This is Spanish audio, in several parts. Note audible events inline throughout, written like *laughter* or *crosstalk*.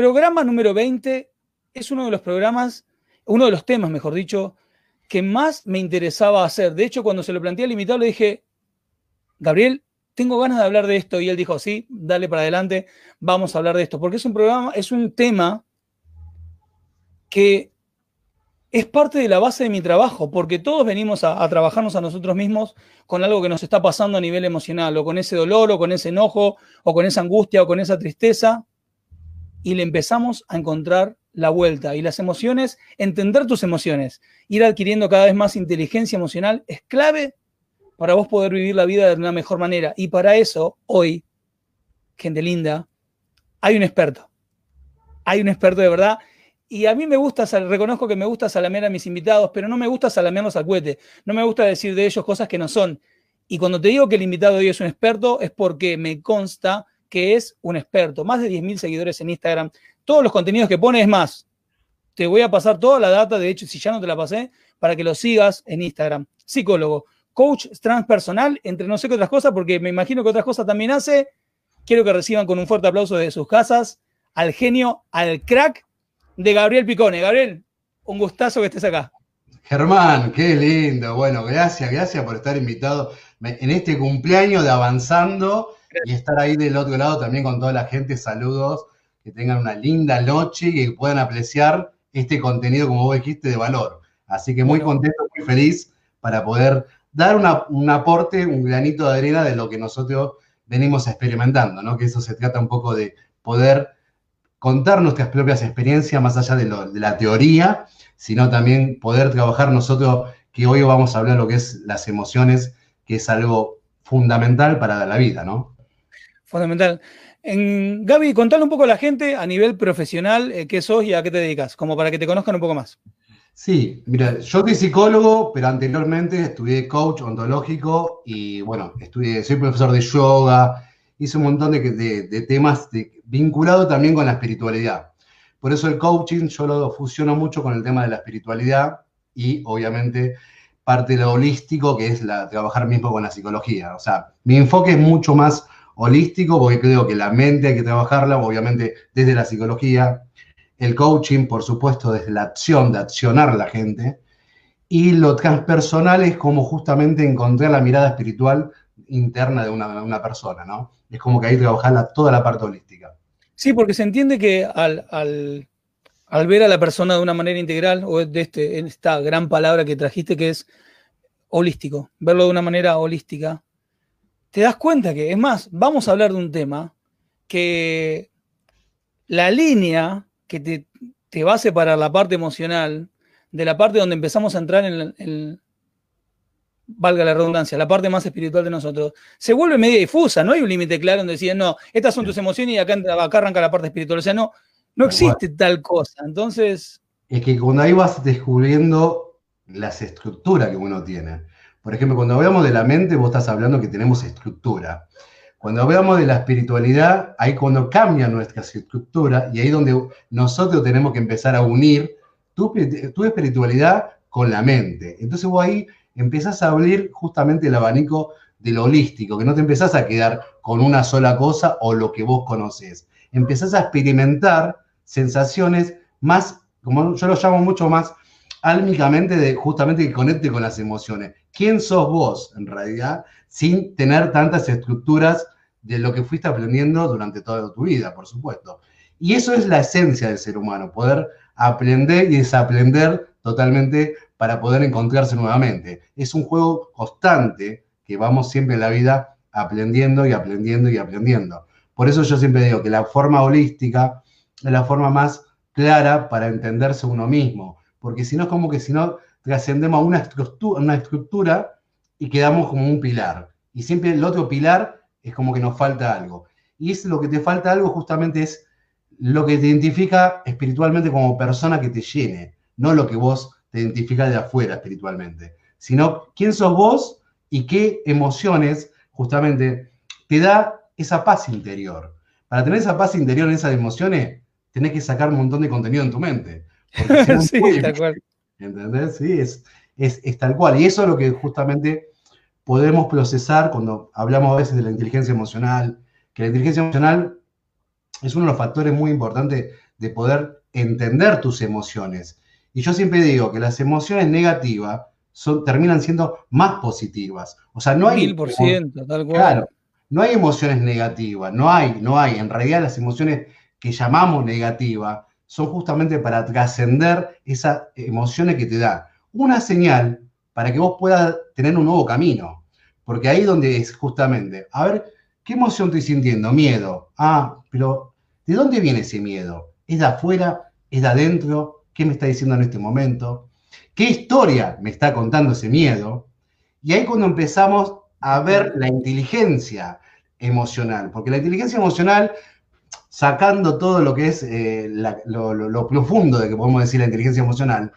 Programa número 20 es uno de los programas, uno de los temas, mejor dicho, que más me interesaba hacer. De hecho, cuando se lo planteé al invitado, le dije, Gabriel, tengo ganas de hablar de esto. Y él dijo, sí, dale para adelante, vamos a hablar de esto. Porque es un programa, es un tema que es parte de la base de mi trabajo, porque todos venimos a, a, trabajarnos a nosotros mismos con algo que nos está pasando a nivel emocional, o con ese dolor, o con ese enojo, o con esa angustia, o con esa tristeza y le empezamos a encontrar la vuelta. Y las emociones, entender tus emociones, ir adquiriendo cada vez más inteligencia emocional es clave para vos poder vivir la vida de una mejor manera. Y para eso, hoy, gente linda, hay un experto. Hay un experto de verdad. Y a mí me gusta, reconozco que me gusta salamear a mis invitados, pero no me gusta salamearlos al cohete. No me gusta decir de ellos cosas que no son. Y cuando te digo que el invitado de hoy es un experto, es porque me consta que es un experto, más de 10.000 seguidores en Instagram, todos los contenidos que pone es más. Te voy a pasar toda la data, de hecho, si ya no te la pasé, para que lo sigas en Instagram. Psicólogo, coach transpersonal, entre no sé qué otras cosas, porque me imagino que otras cosas también hace. Quiero que reciban con un fuerte aplauso de sus casas al genio, al crack de Gabriel Picone. Gabriel, un gustazo que estés acá. Germán, qué lindo. Bueno, gracias, gracias por estar invitado en este cumpleaños de Avanzando y estar ahí del otro lado también con toda la gente. Saludos, que tengan una linda noche y que puedan apreciar este contenido, como vos dijiste, de valor. Así que muy contento, muy feliz para poder dar un aporte, un granito de arena de lo que nosotros venimos experimentando, ¿no? Que eso se trata un poco de poder contar nuestras propias experiencias más allá de, de la teoría, sino también poder trabajar nosotros, que hoy vamos a hablar lo que es las emociones, que es algo fundamental para la vida, ¿no? Fundamental. En, Gaby, contale un poco a la gente a nivel profesional eh, qué sos y a qué te dedicas, como para que te conozcan un poco más. Sí, mira, yo soy psicólogo, pero anteriormente estudié coach ontológico y bueno, estudié, soy profesor de yoga, hice un montón de, de, temas de, vinculados también con la espiritualidad. Por eso el coaching yo lo fusiono mucho con el tema de la espiritualidad y obviamente parte de lo holístico que es la, trabajar mismo con la psicología. O sea, mi enfoque es mucho más holístico, porque creo que la mente hay que trabajarla, obviamente desde la psicología, el coaching, por supuesto, desde la acción, de accionar a la gente, y lo transpersonal es como justamente encontrar la mirada espiritual interna de una, persona, ¿no? Es como que hay que trabajar toda la parte holística. Sí, porque se entiende que al, al, ver a la persona de una manera integral, o de este, esta gran palabra que trajiste que es holístico, verlo de una manera holística, te das cuenta que, es más, vamos a hablar de un tema que la línea que te, va a separar la parte emocional de la parte donde empezamos a entrar en, valga la redundancia, la parte más espiritual de nosotros, se vuelve media difusa, no hay un límite claro donde decir, no, estas son tus emociones y acá, acá arranca la parte espiritual, o sea, no, no existe tal cosa, entonces... Es que cuando ahí vas descubriendo las estructuras que uno tiene, por ejemplo, cuando hablamos de la mente, vos estás hablando que tenemos estructura. Cuando hablamos de la espiritualidad, ahí cuando cambia nuestra estructura y ahí donde nosotros tenemos que empezar a unir tu, tu espiritualidad con la mente. Entonces vos ahí empezás a abrir justamente el abanico de lo holístico, que no te empezás a quedar con una sola cosa o lo que vos conoces. Empezás a experimentar sensaciones más, como yo lo llamo mucho más álmicamente, de justamente que conecte con las emociones quién sos vos, en realidad, sin tener tantas estructuras de lo que fuiste aprendiendo durante toda tu vida, por supuesto. Y eso es la esencia del ser humano, poder aprender y desaprender totalmente para poder encontrarse nuevamente. Es un juego constante que vamos siempre en la vida aprendiendo y aprendiendo y aprendiendo. Por eso yo siempre digo que la forma holística es la forma más clara para entenderse uno mismo, porque si no es como que si no trascendemos a una estructura, una estructura y quedamos como un pilar. Y siempre el otro pilar es como que nos falta algo. Y es lo que te falta algo justamente es lo que te identifica espiritualmente como persona que te llene, no lo que vos te identifica de afuera espiritualmente, sino quién sos vos y qué emociones justamente te da esa paz interior. Para tener esa paz interior en esas emociones, tenés que sacar un montón de contenido en tu mente. *laughs* sí, tal cual. ¿Entendés? Sí, es, es, tal cual. Y eso es lo que justamente podemos procesar cuando hablamos a veces de la inteligencia emocional, que la inteligencia emocional es uno de los factores muy importantes de poder entender tus emociones. Y yo siempre digo que las emociones negativas son, terminan siendo más positivas. O sea, no hay... Mil por ciento, tal cual. Claro, no hay emociones negativas, no hay, no hay. En realidad las emociones que llamamos negativas son justamente para trascender esas emociones que te da. Una señal para que vos puedas tener un nuevo camino. Porque ahí donde es justamente, a ver, ¿qué emoción estoy sintiendo? Miedo. Ah, pero ¿de dónde viene ese miedo? ¿Es de afuera? ¿Es de adentro? ¿Qué me está diciendo en este momento? ¿Qué historia me está contando ese miedo? Y ahí cuando empezamos a ver la inteligencia emocional, porque la inteligencia emocional, sacando todo lo que es eh, lo, profundo de que podemos decir la inteligencia emocional,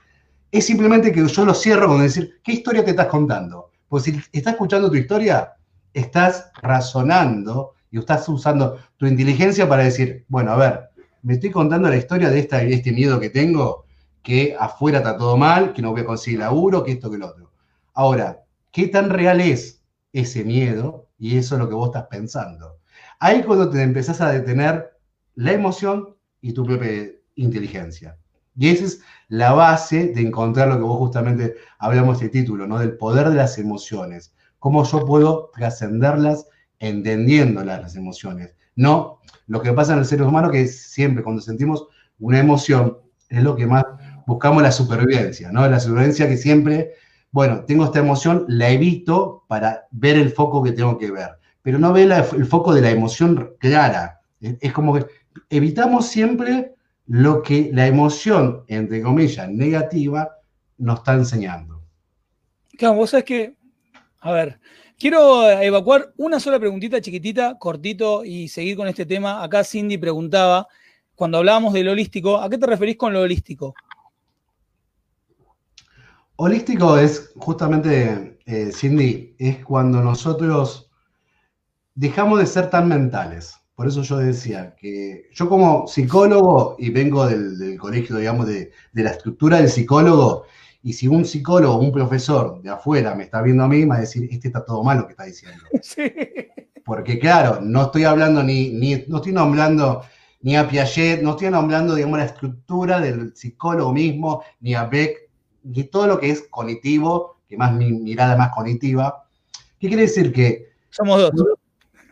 es simplemente que yo lo cierro con decir, ¿qué historia te estás contando? Pues si estás escuchando tu historia, estás razonando y estás usando tu inteligencia para decir, bueno, a ver, me estoy contando la historia de esta, este miedo que tengo, que afuera está todo mal, que no voy a conseguir laburo, que esto, que lo otro. Ahora, ¿qué tan real es ese miedo y eso es lo que vos estás pensando. Ahí cuando te empezás a detener la emoción y tu propia inteligencia. Y esa es la base de encontrar lo que vos justamente hablamos de título, ¿no? Del poder de las emociones. Cómo yo puedo trascenderlas entendiéndolas las emociones. No lo que pasa en el ser humano, que siempre cuando sentimos una emoción, es lo que más buscamos la supervivencia, ¿no? La supervivencia que siempre bueno, tengo esta emoción, la evito para ver el foco que tengo que ver, pero no ve el foco de la emoción clara. Es, como que evitamos siempre lo que la emoción, entre comillas, negativa, nos está enseñando. Claro, vos sabés que, a ver, quiero evacuar una sola preguntita chiquitita, cortito, y seguir con este tema. Acá Cindy preguntaba, cuando hablábamos del holístico, ¿a qué te referís con lo holístico? Holístico es justamente, eh, Cindy, es cuando nosotros dejamos de ser tan mentales. Por eso yo decía que yo como psicólogo, y vengo del, colegio, digamos, de, la estructura del psicólogo, y si un psicólogo, un profesor de afuera me está viendo a mí, me va a decir, este está todo mal lo que está diciendo. *laughs* Porque claro, no estoy hablando ni, ni, no estoy nombrando ni a Piaget, no estoy nombrando, digamos, la estructura del psicólogo mismo, ni a Beck, y todo lo que es cognitivo, que más mi mirada más cognitiva. ¿Qué quiere decir? Que... Somos dos.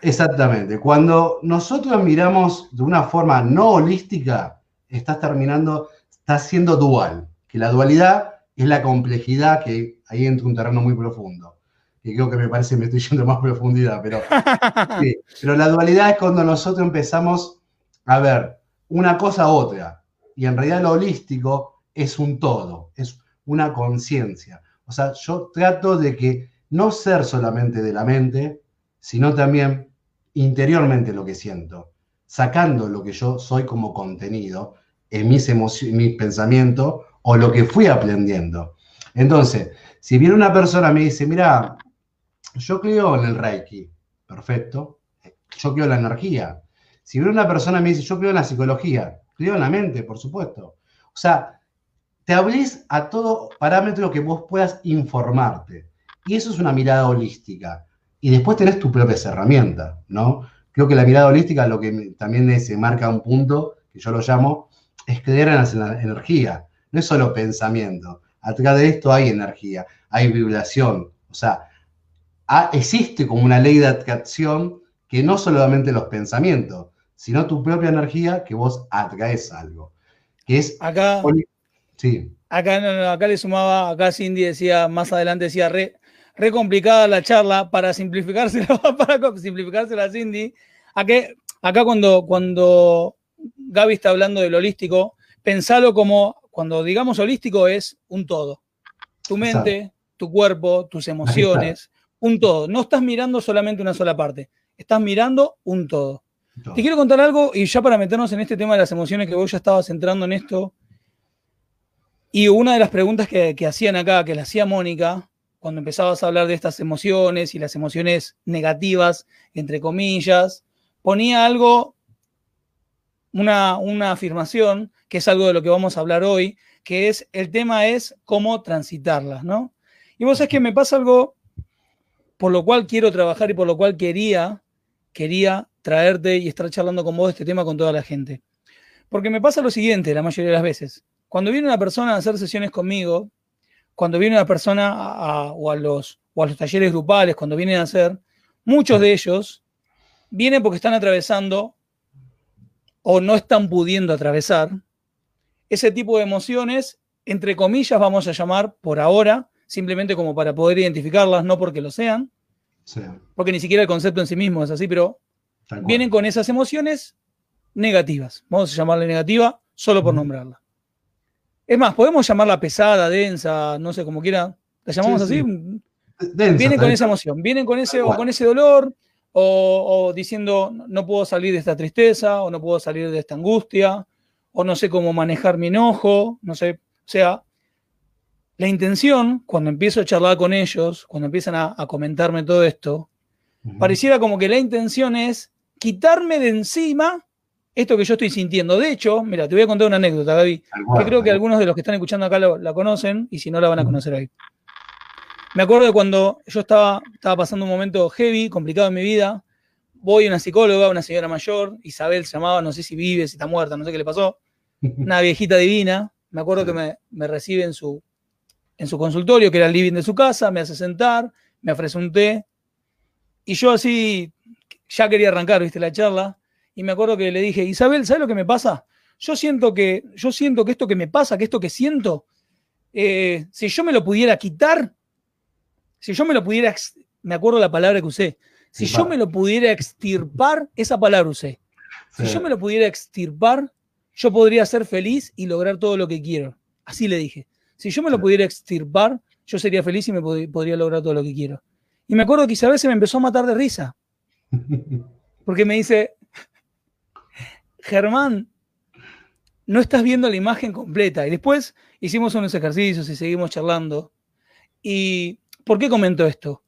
Exactamente. Cuando nosotros miramos de una forma no holística, estás terminando, estás siendo dual. Que la dualidad es la complejidad que ahí entra un terreno muy profundo. Que creo que me parece que me estoy yendo más profundidad, pero, *laughs* pero la dualidad es cuando nosotros empezamos a ver una cosa a otra. Y en realidad lo holístico es un todo, es una conciencia. O sea, yo trato de que no ser solamente de la mente, sino también interiormente lo que siento, sacando lo que yo soy como contenido en mis, mis pensamientos o lo que fui aprendiendo. Entonces, si viene una persona me dice, mira, yo creo en el Reiki, perfecto, yo creo en la energía. Si viene una persona me dice, yo creo en la psicología, creo en la mente, por supuesto. O sea, te hables a todo parámetro que vos puedas informarte. Y eso es una mirada holística. Y después tenés tu propia herramienta, ¿no? Creo que la mirada holística lo que también se marca un punto, que yo lo llamo, es creer en la energía. No es solo pensamiento. Atrás de esto hay energía, hay vibración. O sea, existe como una ley de atracción que no solamente los pensamientos, sino tu propia energía que vos atraes algo. Que es Acá, Sí. Acá, acá le sumaba, acá Cindy decía, más adelante decía, re, re complicada la charla, para simplificársela, *laughs* para simplificársela a Cindy. Acá, acá cuando, cuando Gaby está hablando del holístico, pensalo como, cuando digamos holístico es un todo. Tu mente, tu cuerpo, tus emociones, un todo. No estás mirando solamente una sola parte, estás mirando un todo. Te quiero contar algo y ya para meternos en este tema de las emociones que vos ya estabas entrando en esto. Y una de las preguntas que, que hacían acá, que le hacía Mónica, cuando empezabas a hablar de estas emociones y las emociones negativas, entre comillas, ponía algo, una, una afirmación, que es algo de lo que vamos a hablar hoy, que es el tema es cómo transitarlas, ¿no? Y vos sabés que me pasa algo por lo cual quiero trabajar y por lo cual quería, quería traerte y estar charlando con vos este tema con toda la gente. Porque me pasa lo siguiente la mayoría de las veces. Cuando viene una persona a hacer sesiones conmigo, cuando viene una persona o, a los, o a los talleres grupales, cuando vienen a hacer, muchos de ellos vienen porque están atravesando o no están pudiendo atravesar ese tipo de emociones, entre comillas, vamos a llamar por ahora, simplemente como para poder identificarlas, no porque lo sean, porque ni siquiera el concepto en sí mismo es así, pero vienen con esas emociones negativas. Vamos a llamarla negativa solo por nombrarla. Es más, podemos llamarla pesada, densa, no sé, como quiera. ¿La llamamos así? vienen con esa emoción, vienen con ese, o con ese dolor, o, o, diciendo no puedo salir de esta tristeza, o no puedo salir de esta angustia, o no sé cómo manejar mi enojo, no sé. O sea, la intención, cuando empiezo a charlar con ellos, cuando empiezan a, comentarme todo esto, pareciera como que la intención es quitarme de encima esto que yo estoy sintiendo. De hecho, mira, te voy a contar una anécdota, Gaby, que creo que algunos de los que están escuchando acá la conocen y si no la van a conocer ahí. Me acuerdo de cuando yo estaba, estaba pasando un momento heavy, complicado en mi vida. Voy a una psicóloga, una señora mayor, Isabel se llamaba, no sé si vive, si está muerta, no sé qué le pasó. *laughs* Una viejita divina. Me acuerdo que me, me recibe en su, en su consultorio, que era el living de su casa, me hace sentar, me ofrece un té. Y yo así, ya quería arrancar, viste, la charla. Y me acuerdo que le dije, Isabel, ¿sabes lo que me pasa? Yo siento que, yo siento que esto que me pasa, que esto que siento, eh, si yo me lo pudiera quitar, si yo me lo pudiera, me acuerdo la palabra que usé, si yo me lo pudiera extirpar, esa palabra usé. Si yo me lo pudiera extirpar, yo podría ser feliz y lograr todo lo que quiero. Así le dije. Si yo me lo pudiera extirpar, yo sería feliz y me podría lograr todo lo que quiero. Y me acuerdo que Isabel se me empezó a matar de risa. *laughs* Porque me dice, Germán, no estás viendo la imagen completa. Y después hicimos unos ejercicios y seguimos charlando. ¿Y por qué comento esto?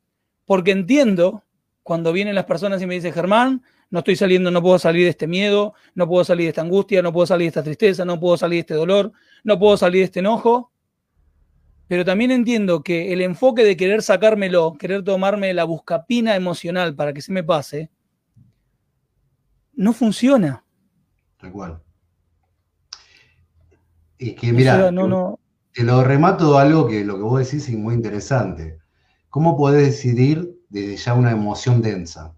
Porque entiendo cuando vienen las personas y me dicen, Germán, no estoy saliendo, no puedo salir de este miedo, no puedo salir de esta angustia, no puedo salir de esta tristeza, no puedo salir de este dolor, no puedo salir de este enojo pero también entiendo que el enfoque de querer sacármelo, querer tomarme la buscapina emocional para que se me pase, no funciona. Tal cual. Es que, mira, te lo remato algo que lo que vos decís es muy interesante. ¿Cómo podés decidir desde ya una emoción densa?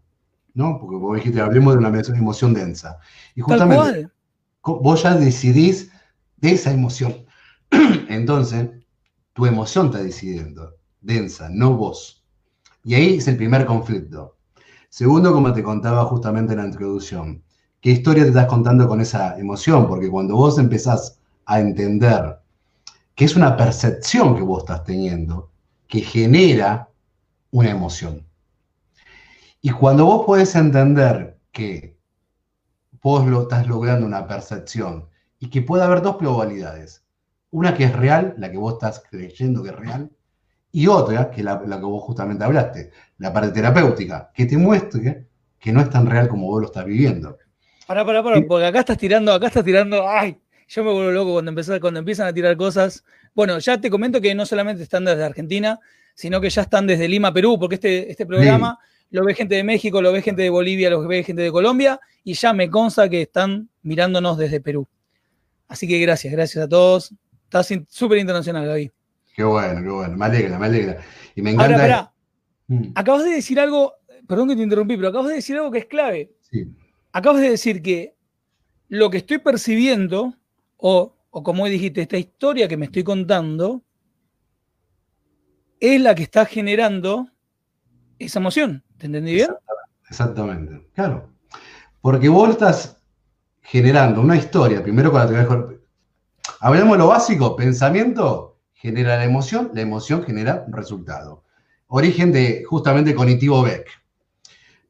¿No? Porque vos dijiste, hablemos de una emoción densa. Y justamente, vos ya decidís de esa emoción. *clears throat* Entonces, tu emoción está decidiendo, densa, no vos. Y ahí es el primer conflicto. Segundo, como te contaba justamente en la introducción, ¿qué historia te estás contando con esa emoción? Porque cuando vos empezás a entender que es una percepción que vos estás teniendo, que genera una emoción. Y cuando vos podés entender que vos lo estás logrando una percepción y que puede haber dos probabilidades. Una que es real, la que vos estás creyendo que es real, y otra, que es la, que vos justamente hablaste, la parte terapéutica, que te muestre que no es tan real como vos lo estás viviendo. Pará, pará, pará, porque acá estás tirando, acá estás tirando, ay, yo me vuelvo loco cuando, cuando empiezan a tirar cosas. Bueno, ya te comento que no solamente están desde Argentina, sino que ya están desde Lima, Perú, porque este, este programa lo ve gente de México, lo ve gente de Bolivia, lo ve gente de Colombia, y ya me consta que están mirándonos desde Perú. Así que gracias, gracias a todos. Estás súper internacional, David. Qué bueno, qué bueno. Me alegra, me alegra. Y me encanta. Ahora, mm. Acabas de decir algo, perdón que te interrumpí, pero acabas de decir algo que es clave. Sí. Acabas de decir que lo que estoy percibiendo, o, o como dijiste, esta historia que me estoy contando, es la que está generando esa emoción. ¿Te entendí bien? Exactamente, claro. Porque vos estás generando una historia, primero con la Hablamos de lo básico, pensamiento genera la emoción, la emoción genera un resultado. Origen de justamente cognitivo Beck.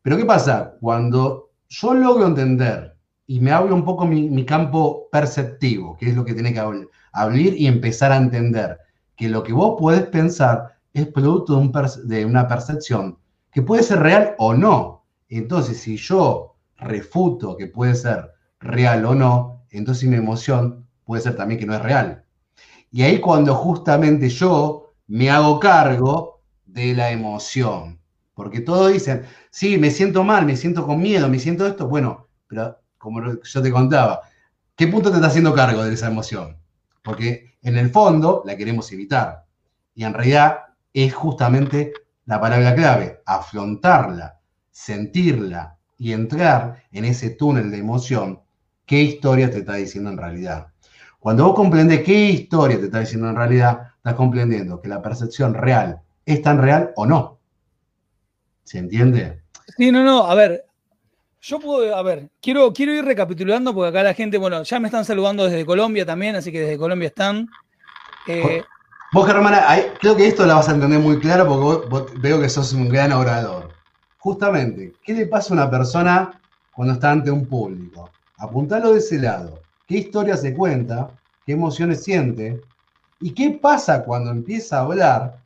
Pero ¿qué pasa? Cuando yo logro entender y me hablo un poco mi, campo perceptivo, que es lo que tiene que abrir y empezar a entender que lo que vos podés pensar es producto de, una percepción que puede ser real o no. Entonces, si yo refuto que puede ser real o no, entonces mi emoción puede ser también que no es real. Y ahí cuando justamente yo me hago cargo de la emoción. Porque todos dicen, sí, me siento mal, me siento con miedo, me siento esto. Bueno, pero como yo te contaba, ¿qué punto te está haciendo cargo de esa emoción? Porque en el fondo la queremos evitar. Y en realidad es justamente la palabra clave, afrontarla, sentirla y entrar en ese túnel de emoción, qué historia te está diciendo en realidad. Cuando vos comprendes qué historia te está diciendo en realidad, estás comprendiendo que la percepción real es tan real o no. ¿Se entiende? Sí, no, no, a ver, yo puedo, a ver, quiero, quiero ir recapitulando porque acá la gente, bueno, ya me están saludando desde Colombia también, así que desde Colombia están. Eh, vos, Germana, creo que esto la vas a entender muy claro porque vos, veo que sos un gran orador. Justamente, ¿qué le pasa a una persona cuando está ante un público? Apuntalo de ese lado. ¿Qué historia se cuenta? ¿Qué emociones siente? ¿Y qué pasa cuando empieza a hablar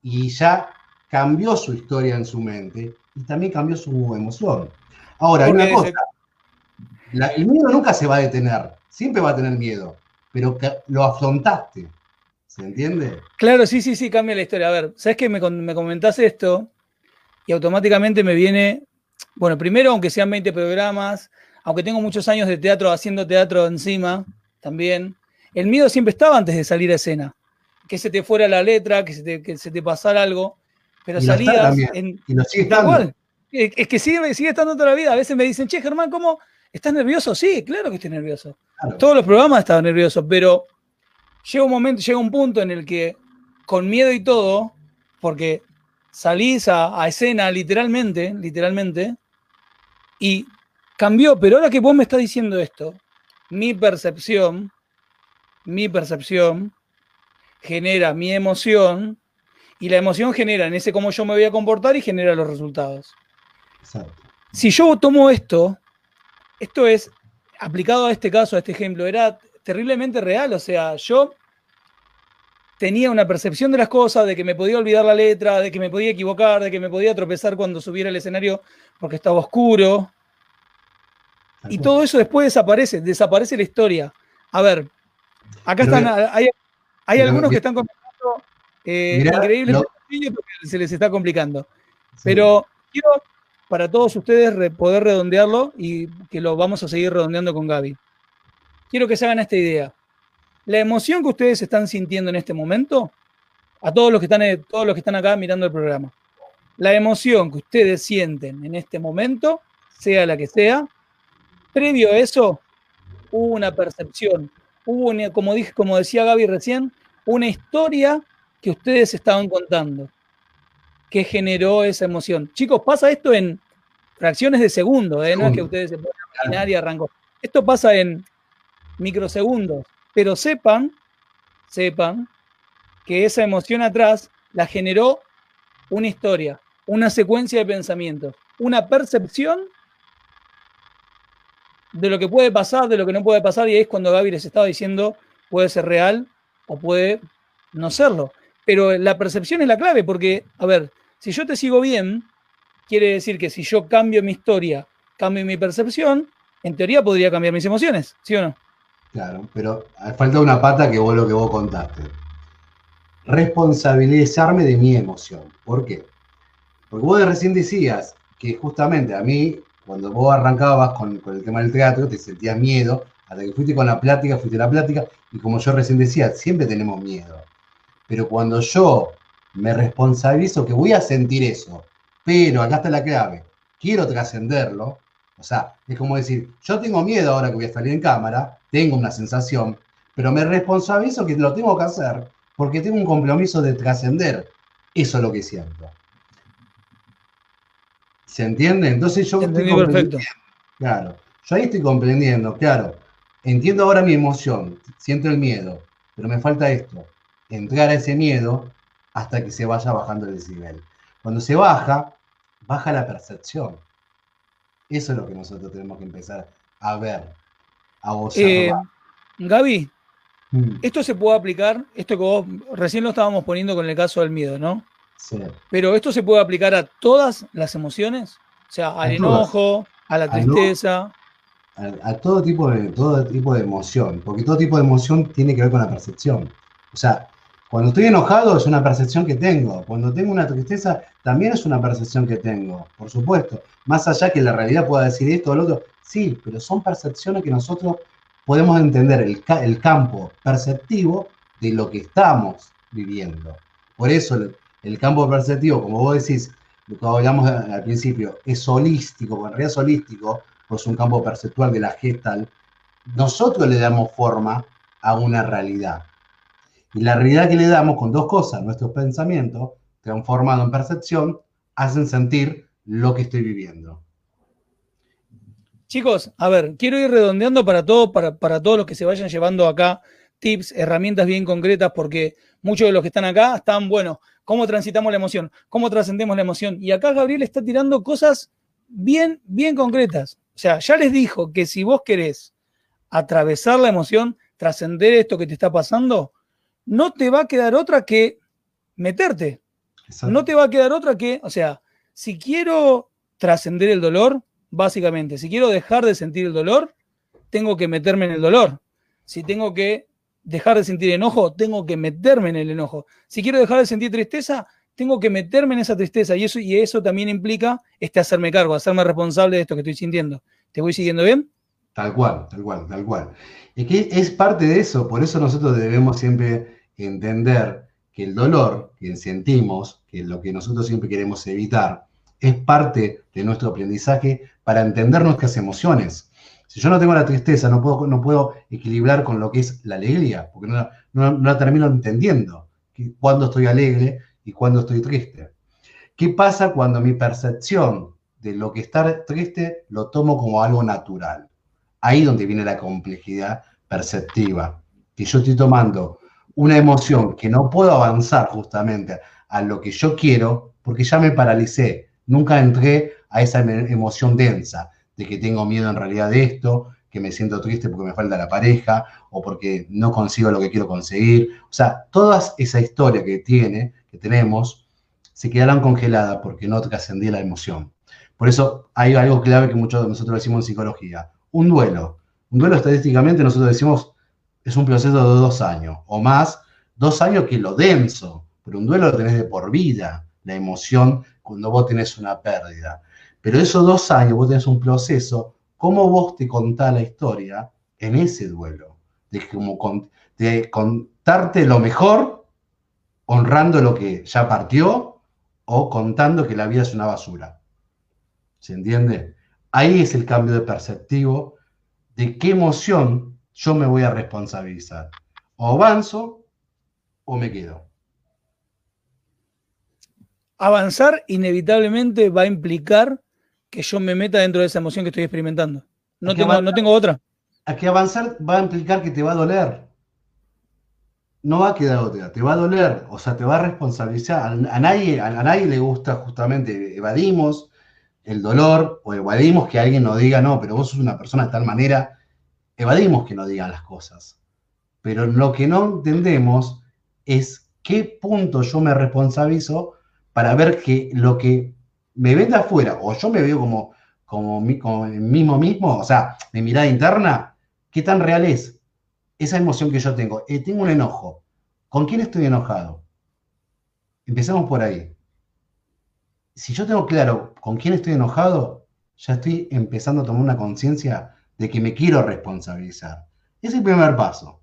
y ya cambió su historia en su mente y también cambió su emoción? Ahora, hay una cosa. el miedo nunca se va a detener. Siempre va a tener miedo. Pero lo afrontaste. ¿Se entiende? Claro, sí, sí, sí, cambia la historia. A ver, ¿sabes que me, me comentás esto? Y automáticamente me viene. Bueno, primero, aunque sean 20 programas, aunque tengo muchos años de teatro haciendo teatro encima, también, el miedo siempre estaba antes de salir a escena. Que se te fuera la letra, que se te, que se te pasara algo. Pero salías. En, y lo sigue estando. Es que sigue, sigue estando toda la vida. A veces me dicen, che, Germán, ¿cómo? ¿Estás nervioso? Sí, claro que estoy nervioso. Todos los programas estaba nervioso, pero llega un momento, llega un punto en el que, con miedo y todo, porque salís a, escena literalmente, literalmente, y cambió. Pero ahora que vos me estás diciendo esto, mi percepción, mi percepción genera mi emoción, y la emoción genera en ese cómo yo me voy a comportar y genera los resultados. Si yo tomo esto, esto es aplicado a este caso, a este ejemplo, era terriblemente real. O sea, yo tenía una percepción de las cosas, de que me podía olvidar la letra, de que me podía equivocar, de que me podía tropezar cuando subiera al escenario porque estaba oscuro. Y todo eso después desaparece, desaparece la historia. A ver, acá están, hay, algunos que están comentando eh, increíbles porque se les está complicando. Pero quiero para todos ustedes poder redondearlo y que lo vamos a seguir redondeando con Gaby. Quiero que se hagan esta idea. La emoción que ustedes están sintiendo en este momento, a todos los que están, todos los que están acá mirando el programa, la emoción que ustedes sienten en este momento, sea la que sea, previo a eso, hubo una percepción, hubo, como, dije, como decía Gaby recién, una historia que ustedes estaban contando que generó esa emoción. Chicos, pasa esto en fracciones de segundo, ¿eh? no es que ustedes se puedan imaginar y arrancó. Esto pasa en microsegundos, pero sepan, sepan que esa emoción atrás la generó una historia, una secuencia de pensamientos, una percepción de lo que puede pasar, de lo que no puede pasar, y ahí es cuando Gaby les estaba diciendo puede ser real o puede no serlo. Pero la percepción es la clave, porque, a ver, si yo te sigo bien, quiere decir que si yo cambio mi historia, cambio mi percepción, en teoría podría cambiar mis emociones, ¿sí o no? Claro, pero falta una pata que vos lo que vos contaste. Responsabilizarme de mi emoción. ¿Por qué? Porque vos recién decías que justamente a mí, cuando vos arrancabas con, con el tema del teatro, te sentías miedo, hasta que fuiste con la plática, fuiste a la plática, y como yo recién decía, siempre tenemos miedo. Pero cuando yo me responsabilizo que voy a sentir eso, pero acá está la clave, quiero trascenderlo, o sea, es como decir, yo tengo miedo ahora que voy a salir en cámara, tengo una sensación, pero me responsabilizo que lo tengo que hacer porque tengo un compromiso de trascender. Eso es lo que siento. ¿Se entiende? Entonces yo estoy comprendiendo. Claro, yo ahí estoy comprendiendo, claro. Entiendo ahora mi emoción, siento el miedo, pero me falta esto, entrar a ese miedo hasta que se vaya bajando el desnivel. Cuando se baja, baja la percepción. Eso es lo que nosotros tenemos que empezar a ver, a eh, Gaby, mm. esto se puede aplicar, esto que vos recién lo estábamos poniendo con el caso del miedo, ¿no? Sí. Pero esto se puede aplicar a todas las emociones, o sea, al enojo, a la tristeza. A, todo, tipo de, todo tipo de emoción, porque todo tipo de emoción tiene que ver con la percepción. O sea, cuando estoy enojado es una percepción que tengo. Cuando tengo una tristeza también es una percepción que tengo, por supuesto. Más allá que la realidad pueda decir esto o lo otro, sí, pero son percepciones que nosotros podemos entender el, el campo perceptivo de lo que estamos viviendo. Por eso el, campo perceptivo, como vos decís, que hablamos al principio, es holístico, en realidad es holístico, pues un campo perceptual de la gestal, nosotros le damos forma a una realidad. Y la realidad que le damos con dos cosas, nuestros pensamientos, transformados en percepción, hacen sentir lo que estoy viviendo. Chicos, a ver, quiero ir redondeando para, todo, para, para todos los que se vayan llevando acá tips, herramientas bien concretas, porque muchos de los que están acá están, bueno, ¿cómo transitamos la emoción? ¿Cómo trascendemos la emoción? Y acá Gabriel está tirando cosas bien, bien concretas. O sea, ya les dijo que si vos querés atravesar la emoción, trascender esto que te está pasando, no te va a quedar otra que meterte. No te va a quedar otra que, o sea, si quiero trascender el dolor, básicamente, si quiero dejar de sentir el dolor, tengo que meterme en el dolor. Si tengo que dejar de sentir enojo, tengo que meterme en el enojo. Si quiero dejar de sentir tristeza, tengo que meterme en esa tristeza. Y eso, y eso también implica este hacerme cargo, hacerme responsable de esto que estoy sintiendo. ¿Te voy siguiendo bien? Tal cual, tal cual, tal cual. Y que es parte de eso, por eso nosotros debemos siempre entender que el dolor que sentimos, que es lo que nosotros siempre queremos evitar, es parte de nuestro aprendizaje para entender nuestras emociones. Si yo no tengo la tristeza, no puedo, no puedo equilibrar con lo que es la alegría, porque no, no, la termino entendiendo, cuándo estoy alegre y cuándo estoy triste. ¿Qué pasa cuando mi percepción de lo que está triste lo tomo como algo natural? Ahí donde viene la complejidad perceptiva, que yo estoy tomando una emoción que no puedo avanzar justamente a lo que yo quiero porque ya me paralicé. Nunca entré a esa emoción densa de que tengo miedo en realidad de esto, que me siento triste porque me falta la pareja o porque no consigo lo que quiero conseguir. O sea, toda esa historia que tiene, que tenemos, se quedarán congeladas porque no trascendí la emoción. Por eso hay algo clave que muchos de nosotros decimos en psicología. Un duelo. Un duelo estadísticamente nosotros decimos es un proceso de dos años o más, dos años que lo denso, pero un duelo lo tenés de por vida, la emoción cuando vos tenés una pérdida. Pero esos dos años vos tenés un proceso, ¿cómo vos te contás la historia en ese duelo? De, como de contarte lo mejor, honrando lo que ya partió, o contando que la vida es una basura. ¿Se entiende? Ahí es el cambio de perceptivo de qué emoción yo me voy a responsabilizar. O avanzo o me quedo. Avanzar inevitablemente va a implicar que yo me meta dentro de esa emoción que estoy experimentando. No, tengo, no tengo otra. A que avanzar va a implicar que te va a doler. No va a quedar otra, te va a doler, o sea, te va a responsabilizar. A, nadie, a nadie le gusta justamente, evadimos el dolor o evadimos que alguien nos diga, no, pero vos sos una persona de tal manera evadimos que no digan las cosas. Pero lo que no entendemos es qué punto yo me responsabilizo para ver que lo que me ve de afuera, o yo me veo como, como, como mismo mismo, o sea, mi mirada interna, ¿qué tan real es esa emoción que yo tengo? Eh, tengo un enojo. ¿Con quién estoy enojado? Empecemos por ahí. Si yo tengo claro con quién estoy enojado, ya estoy empezando a tomar una conciencia de que me quiero responsabilizar. Es el primer paso.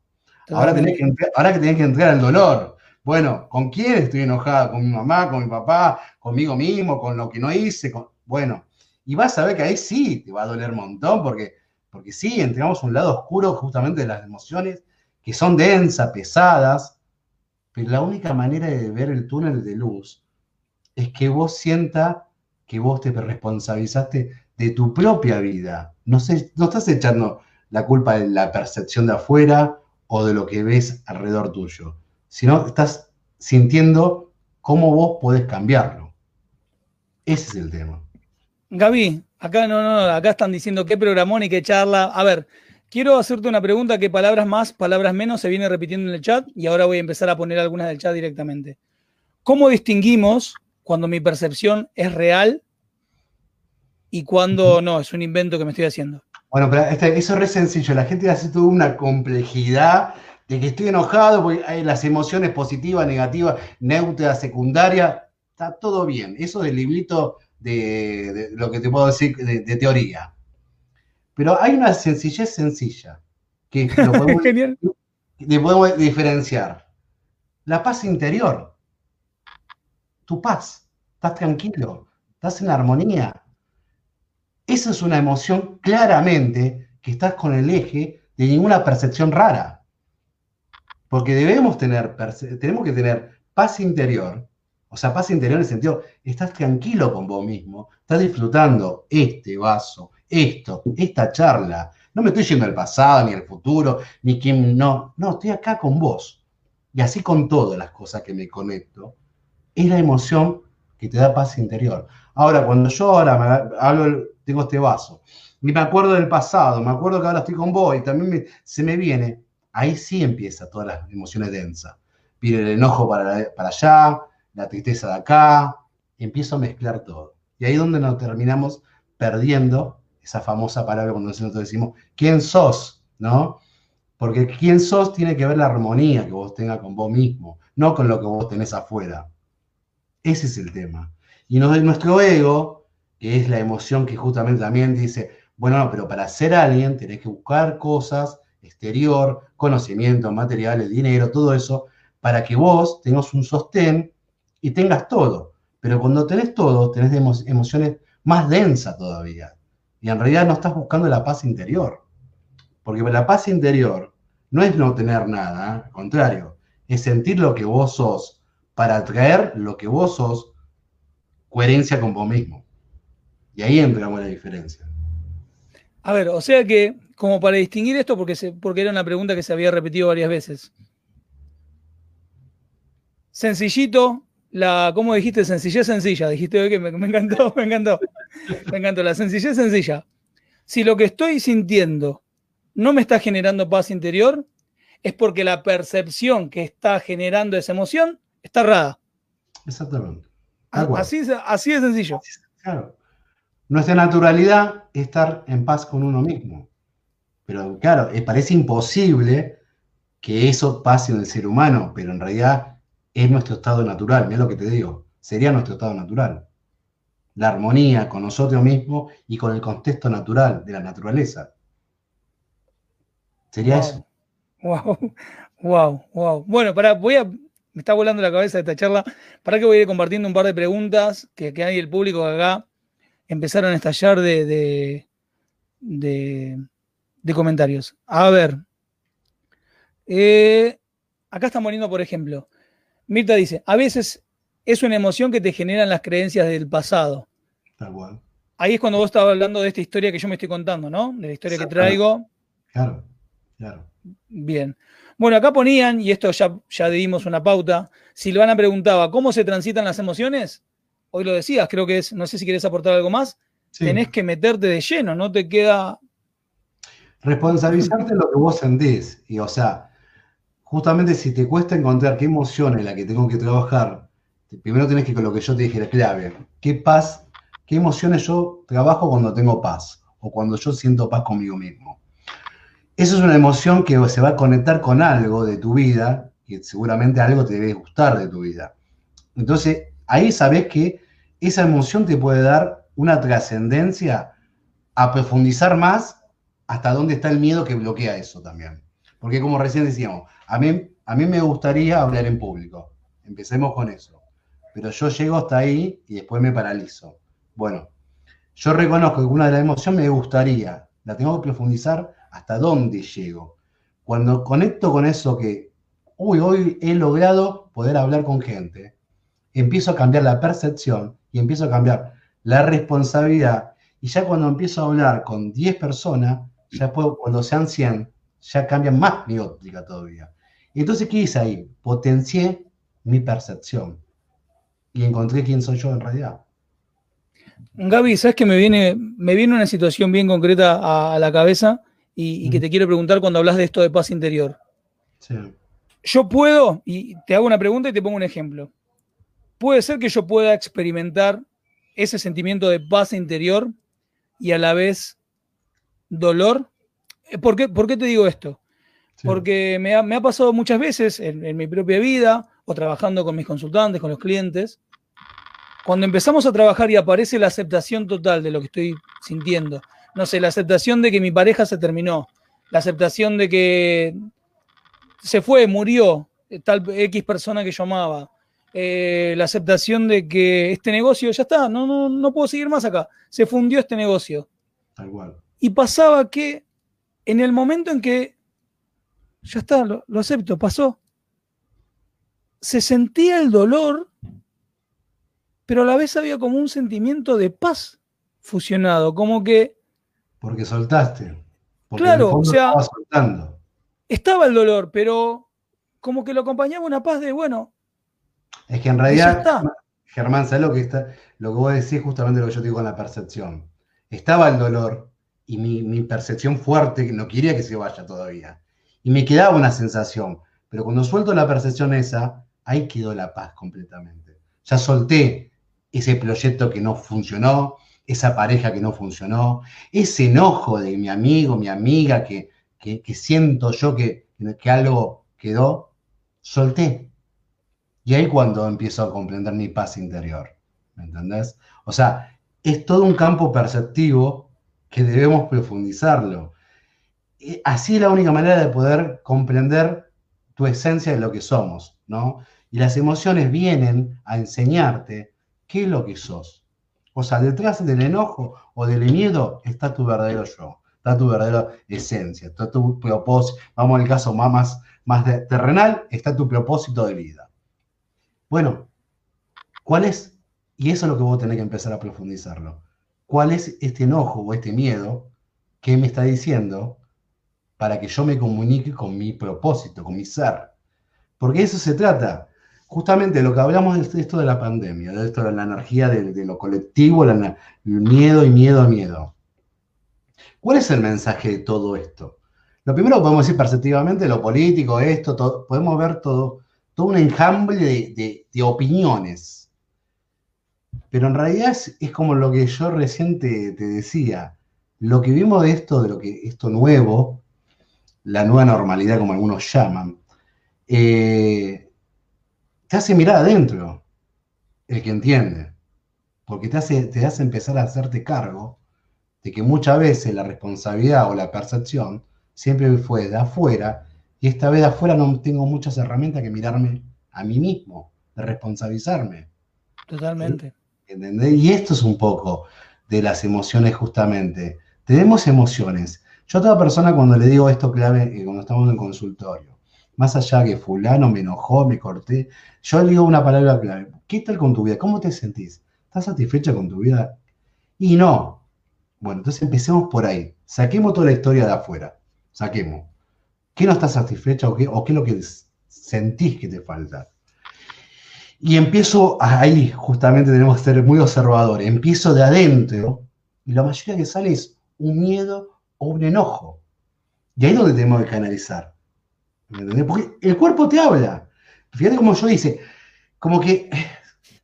Ahora, tenés que, ahora que tenés que entrar al dolor. Bueno, ¿con quién estoy enojada? ¿Con mi mamá, con mi papá, conmigo mismo, con lo que no hice? Bueno, y vas a ver que ahí sí te va a doler un montón, porque, porque sí, entramos un lado oscuro justamente de las emociones, que son densas, pesadas, pero la única manera de ver el túnel de luz es que vos sienta que vos te responsabilizaste de tu propia vida. No, no estás echando la culpa de la percepción de afuera o de lo que ves alrededor tuyo, sino estás sintiendo cómo vos podés cambiarlo. Ese es el tema. Gaby, Acá no, no, acá están diciendo qué programón y qué charla. A ver, quiero hacerte una pregunta que palabras más, palabras menos se viene repitiendo en el chat y ahora voy a empezar a poner algunas del chat directamente. ¿Cómo distinguimos cuando mi percepción es real y cuando no, es un invento que me estoy haciendo? Bueno, pero este, eso es re sencillo. La gente hace toda una complejidad de que estoy enojado porque hay las emociones positivas, negativas, neutras, secundarias. Está todo bien. Eso del librito de, lo que te puedo decir de, teoría. Pero hay una sencillez sencilla que lo *laughs* podemos, podemos diferenciar. La paz interior. Tu paz. Estás tranquilo. Estás en armonía. Esa es una emoción claramente que estás con el eje de ninguna percepción rara. Porque debemos tener, tenemos que tener paz interior o sea, paz interior en el sentido, estás tranquilo con vos mismo, estás disfrutando este vaso, esto, esta charla. No me estoy yendo al pasado, ni al futuro, ni quién, no. No, estoy acá con vos. Y así con todas las cosas que me conecto, es la emoción que te da paz interior. Ahora, cuando yo ahora hablo, tengo este vaso, y me acuerdo del pasado, me acuerdo que ahora estoy con vos y también se me viene, ahí sí empieza todas las emociones densas. Viene el enojo para, para allá, la tristeza de acá, empiezo a mezclar todo. Y ahí es donde nos terminamos perdiendo esa famosa palabra cuando nosotros decimos, ¿quién sos? ¿No? Porque quién sos tiene que ver la armonía que vos tengas con vos mismo, no con lo que vos tenés afuera. Ese es el tema. Y nuestro ego, que es la emoción que justamente también dice, bueno, no, pero para ser alguien tenés que buscar cosas exterior, conocimiento, materiales, dinero, todo eso, para que vos tengas un sostén y tengas todo. Pero cuando tenés todo, tenés emociones más densas todavía. Y en realidad no estás buscando la paz interior. Porque la paz interior no es no tener nada, al contrario, es sentir lo que vos sos para atraer lo que vos sos, coherencia con vos mismo. Y ahí entra la diferencia. A ver, o sea que, como para distinguir esto, porque, se, porque era una pregunta que se había repetido varias veces. Sencillito, la, ¿cómo dijiste? Sencillez sencilla. Dijiste que me, encantó, *laughs* me encantó. Me encantó. La sencillez sencilla. Si lo que estoy sintiendo no me está generando paz interior, es porque la percepción que está generando esa emoción está errada. Exactamente. Así, así de sencillo. Claro. Nuestra naturalidad es estar en paz con uno mismo. Pero claro, eh, parece imposible que eso pase en el ser humano, pero en realidad es nuestro estado natural, mira lo que te digo, sería nuestro estado natural. La armonía con nosotros mismos y con el contexto natural de la naturaleza. Sería eso. Wow, *laughs* wow, wow. Bueno, para, voy a, me está volando la cabeza esta charla. Para que voy a ir compartiendo un par de preguntas que, que hay el público acá empezaron a estallar de, de, de, comentarios. A ver. Eh, acá están poniendo, por ejemplo, Mirta dice, a veces es una emoción que te generan las creencias del pasado. Tal cual. Ahí es cuando vos estabas hablando de esta historia que yo me estoy contando, ¿no? De la historia que traigo. Claro, claro. Bien. Bueno, acá ponían, y esto ya, ya dimos una pauta, Silvana preguntaba, ¿cómo se transitan las emociones? Hoy lo decías, creo que es, no sé si quieres aportar algo más, tenés que meterte de lleno, no te queda... Responsabilizarte lo que vos sentís, y o sea, justamente si te cuesta encontrar qué emoción es la que tengo que trabajar, primero tienes que con lo que yo te dije, la clave, qué paz, qué emociones yo trabajo cuando tengo paz o cuando yo siento paz conmigo mismo. Eso es una emoción que se va a conectar con algo de tu vida y seguramente algo te debe gustar de tu vida. Entonces, ahí sabes que esa emoción te puede dar una trascendencia a profundizar más hasta dónde está el miedo que bloquea eso también. Porque como recién decíamos, a mí, a mí me gustaría hablar en público. Empecemos con eso. Pero yo llego hasta ahí y después me paralizo. Bueno, yo reconozco que una de las emociones me gustaría, la tengo que profundizar hasta dónde llego. Cuando conecto con eso que, uy, hoy he logrado poder hablar con gente, empiezo a cambiar la percepción y empiezo a cambiar la responsabilidad. Y ya cuando empiezo a hablar con 10 personas, ya puedo, cuando sean 100, ya cambia más mi óptica todavía. Entonces, ¿qué hice ahí? Potencié mi percepción y encontré quién soy yo en realidad. Gaby, ¿sabes que me viene, me viene una situación bien concreta a, la cabeza y, que mm. te quiero preguntar cuando hablas de esto de paz interior? Sí. Yo puedo, y te hago una pregunta y te pongo un ejemplo. Puede ser que yo pueda experimentar ese sentimiento de paz interior y a la vez dolor. Eh, ¿Por qué, te digo esto? Porque me ha, pasado muchas veces en, mi propia vida o trabajando con mis consultantes, con los clientes, cuando empezamos a trabajar y aparece la aceptación total de lo que estoy sintiendo, no sé, la aceptación de que mi pareja se terminó, la aceptación de que se fue, murió tal X persona que yo amaba, eh, la aceptación de que este negocio ya está, no, no, no puedo seguir más acá, se fundió este negocio. Tal cual. Y pasaba que en el momento en que ya está, lo, acepto, pasó, se sentía el dolor, pero a la vez había como un sentimiento de paz fusionado, como que... Porque soltaste. claro, o sea, estaba el dolor, pero como que lo acompañaba una paz de, bueno, es que en realidad, Germán, ¿sabes lo que, está, lo que vos decís justamente lo que yo digo con la percepción? Estaba el dolor y mi, percepción fuerte que no quería que se vaya todavía. Y me quedaba una sensación, pero cuando suelto la percepción esa, ahí quedó la paz completamente. Ya solté ese proyecto que no funcionó, esa pareja que no funcionó, ese enojo de mi amigo, mi amiga, que, que siento yo que, que algo quedó, solté. Y ahí cuando empiezo a comprender mi paz interior. ¿Me entendés? O sea, es todo un campo perceptivo que debemos profundizarlo. así es la única manera de poder comprender tu esencia de lo que somos, ¿no? Y las emociones vienen a enseñarte qué es lo que sos. O sea, detrás del enojo o del miedo está tu verdadero yo, está tu verdadera esencia, está tu propósito. Vamos al caso más, más terrenal, está tu propósito de vida. Bueno, ¿cuál es? Y eso es lo que vos tenés que empezar a profundizarlo. ¿Cuál es este enojo o este miedo que me está diciendo para que yo me comunique con mi propósito, con mi ser? Porque eso se trata. Justamente lo que hablamos de esto de la pandemia, de esto de la energía de, lo colectivo, el miedo y miedo a miedo. ¿Cuál es el mensaje de todo esto? Lo primero podemos decir perceptivamente, lo político, esto, podemos ver todo, todo un enjambre de, opiniones. Pero en realidad es, como lo que yo recién te, decía. Lo que vimos de esto, de lo que esto nuevo, la nueva normalidad, como algunos llaman, eh, te hace mirar adentro el que entiende. Porque te hace, te hace empezar a hacerte cargo de que muchas veces la responsabilidad o la percepción siempre fue de afuera y esta vez de afuera no tengo muchas herramientas que mirarme a mí mismo, de responsabilizarme. Totalmente. ¿Entendés? Y esto es un poco de las emociones justamente. Tenemos emociones. Yo a toda persona cuando le digo esto clave, eh, cuando estamos en el consultorio, más allá que fulano me enojó, me corté, yo le digo una palabra clave. ¿Qué tal con tu vida? ¿Cómo te sentís? ¿Estás satisfecha con tu vida? Y no. Bueno, entonces empecemos por ahí. Saquemos toda la historia de afuera. Saquemos. ¿Qué no estás satisfecha o qué, es lo que sentís que te falta? Y empiezo ahí, justamente tenemos que ser muy observadores. Empiezo de adentro y la mayoría que sale es un miedo o un enojo. Y ahí es donde tenemos que canalizar. ¿Me Porque el cuerpo te habla. Fíjate como yo dice, como que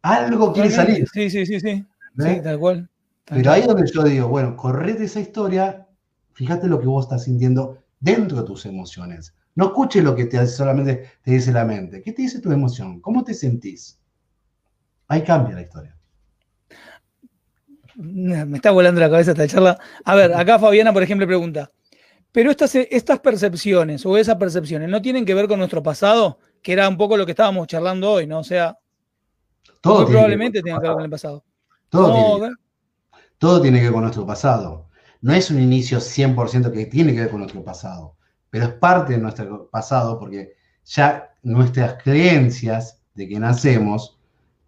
algo quiere salir. Sí, sí, sí, sí. Sí, tal cual. Pero ahí es donde yo digo, bueno, correte esa historia, fíjate lo que vos estás sintiendo dentro de tus emociones. No escuches lo que te, solamente te dice la mente. ¿Qué te dice tu emoción? ¿Cómo te sentís? Ahí cambia la historia. Me está volando la cabeza esta charla. A ver, acá Fabiana, por ejemplo, pregunta, pero estas, estas percepciones o esas percepciones no tienen que ver con nuestro pasado, que era un poco lo que estábamos charlando hoy, ¿no? O sea, todo probablemente tenga que ver con el pasado. Todo, tiene, todo tiene que ver con nuestro pasado no es un inicio 100% que tiene que ver con nuestro pasado, pero es parte de nuestro pasado porque ya nuestras creencias de que nacemos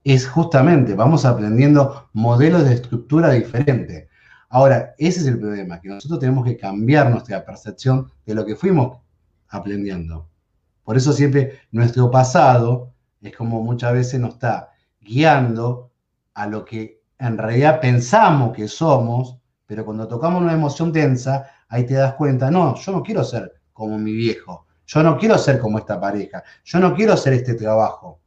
es justamente, vamos aprendiendo modelos de estructura diferentes. Ahora, ese es el problema, que nosotros tenemos que cambiar nuestra percepción de lo que fuimos aprendiendo. Por eso siempre nuestro pasado es como muchas veces nos está guiando a lo que en realidad pensamos que somos, pero cuando tocamos una emoción densa, ahí te das cuenta, no, yo no quiero ser como mi viejo, yo no quiero ser como esta pareja, yo no quiero hacer este trabajo.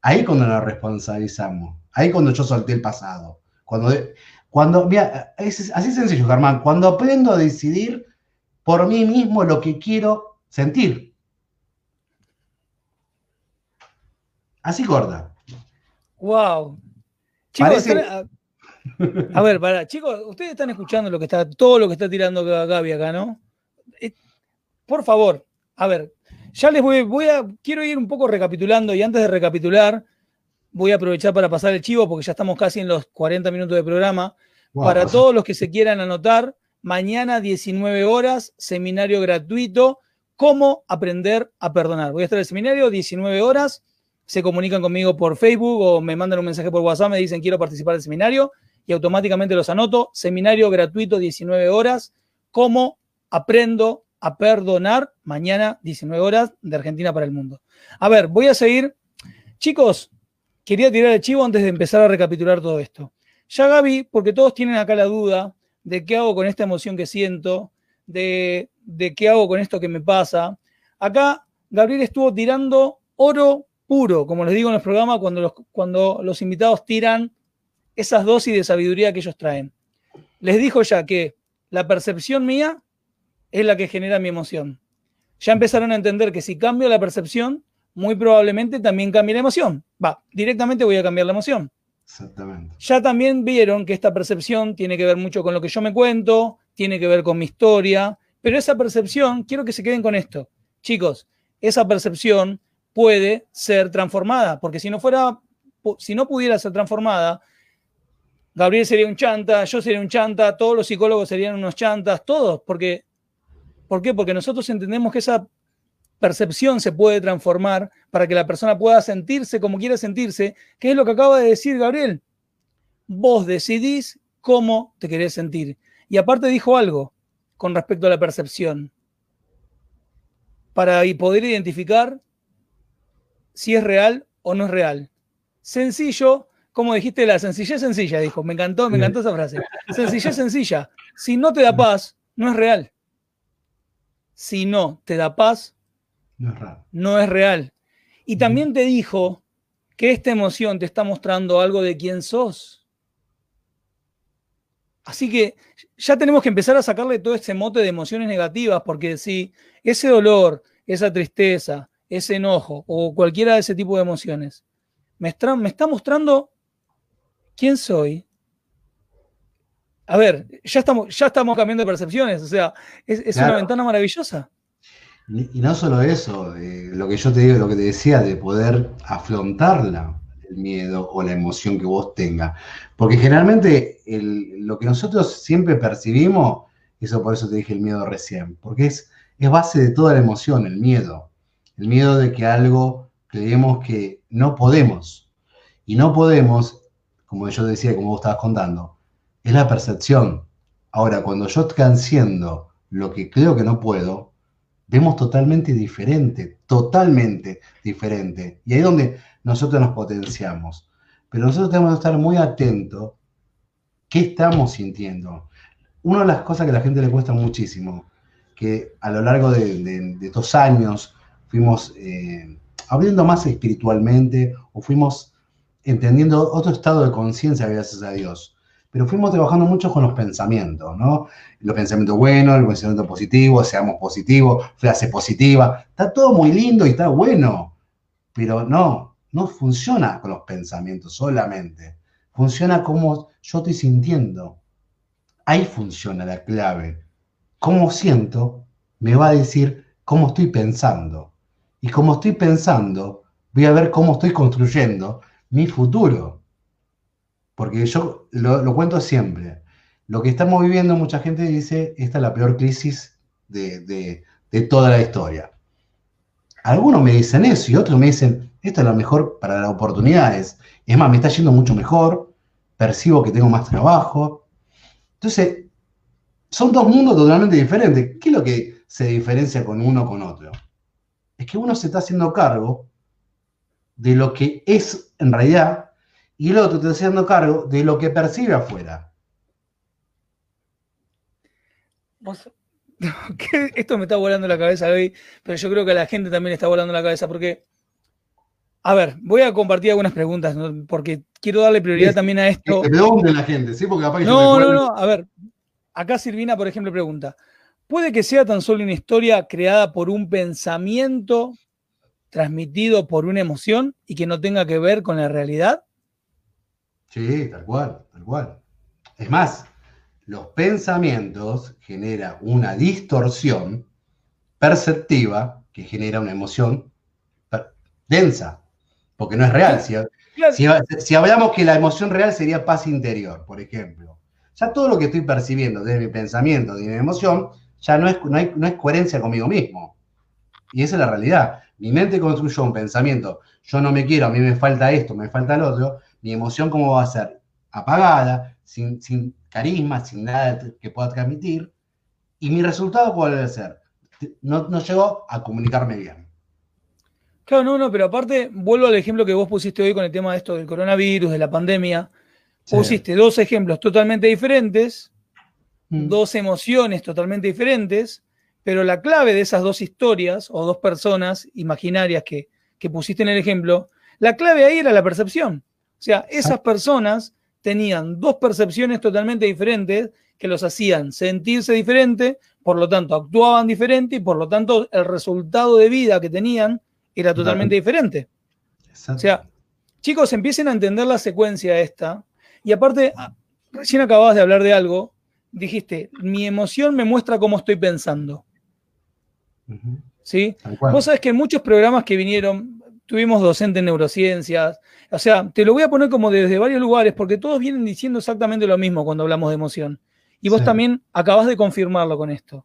Ahí cuando nos responsabilizamos, ahí cuando yo solté el pasado. Cuando, cuando mira, es así sencillo, Germán, cuando aprendo a decidir por mí mismo lo que quiero sentir. Así corta. Wow. Chicos, a, ver, para, chicos, ustedes están escuchando lo que está, todo lo que está tirando Gaby acá, ¿no? Eh, por favor, a ver, ya les voy, voy a, quiero ir un poco recapitulando y antes de recapitular, voy a aprovechar para pasar el chivo porque ya estamos casi en los 40 minutos de programa. para todos los que se quieran anotar, mañana 19 horas, seminario gratuito, cómo aprender a perdonar. Voy a estar en el seminario 19 horas, se comunican conmigo por Facebook o me mandan un mensaje por WhatsApp, me dicen quiero participar del seminario y automáticamente los anoto. Seminario gratuito 19 horas, cómo aprendo a perdonar mañana 19 horas de Argentina para el mundo. A ver, voy a seguir. Chicos, quería tirar el chivo antes de empezar a recapitular todo esto. Ya Gaby, porque todos tienen acá la duda de qué hago con esta emoción que siento, de, qué hago con esto que me pasa. Acá Gabriel estuvo tirando oro puro, como les digo en los programas, cuando los, cuando los invitados tiran esas dosis de sabiduría que ellos traen. Les dijo ya que la percepción mía es la que genera mi emoción. Ya empezaron a entender que si cambio la percepción, muy probablemente también cambie la emoción. Va, directamente voy a cambiar la emoción. Exactamente. Ya también vieron que esta percepción tiene que ver mucho con lo que yo me cuento, tiene que ver con mi historia, pero esa percepción, quiero que se queden con esto. Chicos, esa percepción puede ser transformada, porque si no fuera, si no pudiera ser transformada, Gabriel sería un chanta, yo sería un chanta, todos los psicólogos serían unos chantas, todos, porque ¿Por qué? Porque nosotros entendemos que esa percepción se puede transformar para que la persona pueda sentirse como quiera sentirse, que es lo que acaba de decir Gabriel. Vos decidís cómo te querés sentir. Y aparte dijo algo con respecto a la percepción, para poder identificar si es real o no es real. Sencillo, como dijiste, la sencillez sencilla, dijo. Me encantó, me encantó esa frase. Sencillez sencilla. Si no te da paz, no es real si no te da paz, no es, real. Y también te dijo que esta emoción te está mostrando algo de quién sos. Así que ya tenemos que empezar a sacarle todo ese mote de emociones negativas, porque si ese dolor, esa tristeza, ese enojo o cualquiera de ese tipo de emociones me está, me está mostrando quién soy, a ver, ya estamos, ya estamos cambiando de percepciones, o sea, es, una ventana maravillosa. Y, no solo eso, lo que yo te digo, lo que te decía, de poder afrontarla, el miedo o la emoción que vos tengas. Porque generalmente lo que nosotros siempre percibimos, eso por eso te dije el miedo recién, porque es, es base de toda la emoción, el miedo. El miedo de que algo creemos que no podemos. Y no podemos, como yo decía, como vos estabas contando, es la percepción. Ahora, cuando yo transciendo lo que creo que no puedo, vemos totalmente diferente, totalmente diferente. Y ahí es donde nosotros nos potenciamos. Pero nosotros tenemos que estar muy atentos qué estamos sintiendo. Una de las cosas que a la gente le cuesta muchísimo, que a lo largo de, estos años fuimos eh, abriendo más espiritualmente o fuimos entendiendo otro estado de conciencia gracias a Dios pero fuimos trabajando mucho con los pensamientos, ¿no? Los pensamientos buenos, el pensamiento positivo, seamos positivos, frase positiva, está todo muy lindo y está bueno, pero no, no funciona con los pensamientos solamente, funciona como yo estoy sintiendo. Ahí funciona la clave. Cómo siento me va a decir cómo estoy pensando. Y como estoy pensando, voy a ver cómo estoy construyendo mi futuro. Porque yo lo, cuento siempre. Lo que estamos viviendo, mucha gente dice, esta es la peor crisis de, toda la historia. Algunos me dicen eso y otros me dicen, esto es lo mejor para las oportunidades. Es más, me está yendo mucho mejor, percibo que tengo más trabajo. Entonces, son dos mundos totalmente diferentes. ¿Qué es lo que se diferencia con uno con otro? Es que uno se está haciendo cargo de lo que es en realidad y el otro está haciendo cargo de lo que percibe afuera. *laughs* Esto me está volando la cabeza hoy, pero yo creo que a la gente también está volando la cabeza porque, a ver, voy a compartir algunas preguntas porque quiero darle prioridad también a esto. Que pregunte la gente, ¿sí? Porque no, no, no, a ver, acá Silvina, por ejemplo, pregunta, ¿puede que sea tan solo una historia creada por un pensamiento transmitido por una emoción y que no tenga que ver con la realidad? Sí, tal cual, tal cual. Es más, los pensamientos generan una distorsión perceptiva que genera una emoción densa, porque no es real. Si, hablamos que la emoción real sería paz interior, por ejemplo, ya todo lo que estoy percibiendo desde mi pensamiento, de mi emoción, ya no es, no, hay, no es coherencia conmigo mismo. Y esa es la realidad. Mi mente construyó un pensamiento, yo no me quiero, a mí me falta esto, me falta lo otro, mi emoción cómo va a ser apagada, sin, carisma, sin nada que pueda transmitir, y mi resultado cuál debe ser. No, no llego a comunicarme bien. Claro, no, no, pero aparte, vuelvo al ejemplo que vos pusiste hoy con el tema de esto del coronavirus, de la pandemia. Pusiste dos ejemplos totalmente diferentes, mm. dos emociones totalmente diferentes, pero la clave de esas dos historias o dos personas imaginarias que, que pusiste en el ejemplo, la clave ahí era la percepción. O sea, esas personas tenían dos percepciones totalmente diferentes que los hacían sentirse diferente, por lo tanto actuaban diferente y por lo tanto el resultado de vida que tenían era totalmente diferente. O sea, chicos, empiecen a entender la secuencia esta. Y aparte, ah, recién acababas de hablar de algo, dijiste, mi emoción me muestra cómo estoy pensando. ¿Sí? Vos sabés que en muchos programas que vinieron, tuvimos docentes en neurociencias, o sea, te lo voy a poner como desde varios lugares, porque todos vienen diciendo exactamente lo mismo cuando hablamos de emoción. Y vos también acabas de confirmarlo con esto.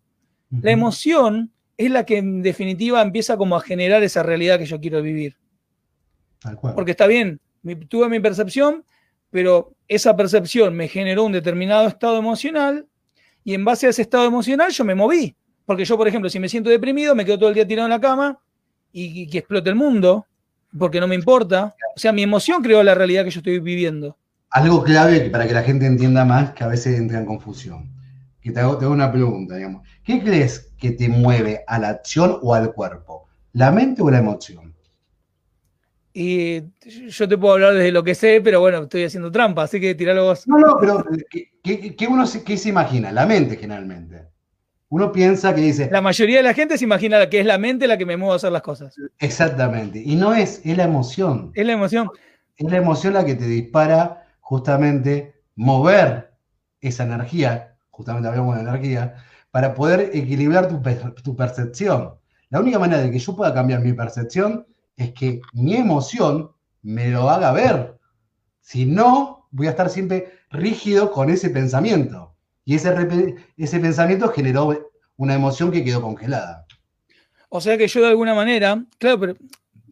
La emoción es la que en definitiva empieza como a generar esa realidad que yo quiero vivir. Porque está bien, tuve mi percepción, pero esa percepción me generó un determinado estado emocional y en base a ese estado emocional yo me moví. Porque yo, por ejemplo, si me siento deprimido, me quedo todo el día tirado en la cama y que explote el mundo porque no me importa. O sea, mi emoción creó la realidad que yo estoy viviendo. Algo clave para que la gente entienda más, que a veces entra en confusión. Que te hago, una pregunta, digamos. ¿Qué crees que te mueve a la acción o al cuerpo? ¿La mente o la emoción? Y yo te puedo hablar desde lo que sé, pero bueno, estoy haciendo trampa, así que tiralo vos. No, no, pero ¿qué, uno qué se imagina? La mente generalmente. Uno piensa que dice... La mayoría de la gente se imagina que es la mente la que me mueve a hacer las cosas. Exactamente. Y no es, es la emoción. Es la emoción. Es la emoción la que te dispara justamente mover esa energía, justamente hablamos de energía, para poder equilibrar tu, tu percepción. La única manera de que yo pueda cambiar mi percepción es que mi emoción me lo haga ver. Si no, voy a estar siempre rígido con ese pensamiento. Y ese, ese pensamiento generó una emoción que quedó congelada. O sea que yo de alguna manera, claro, pero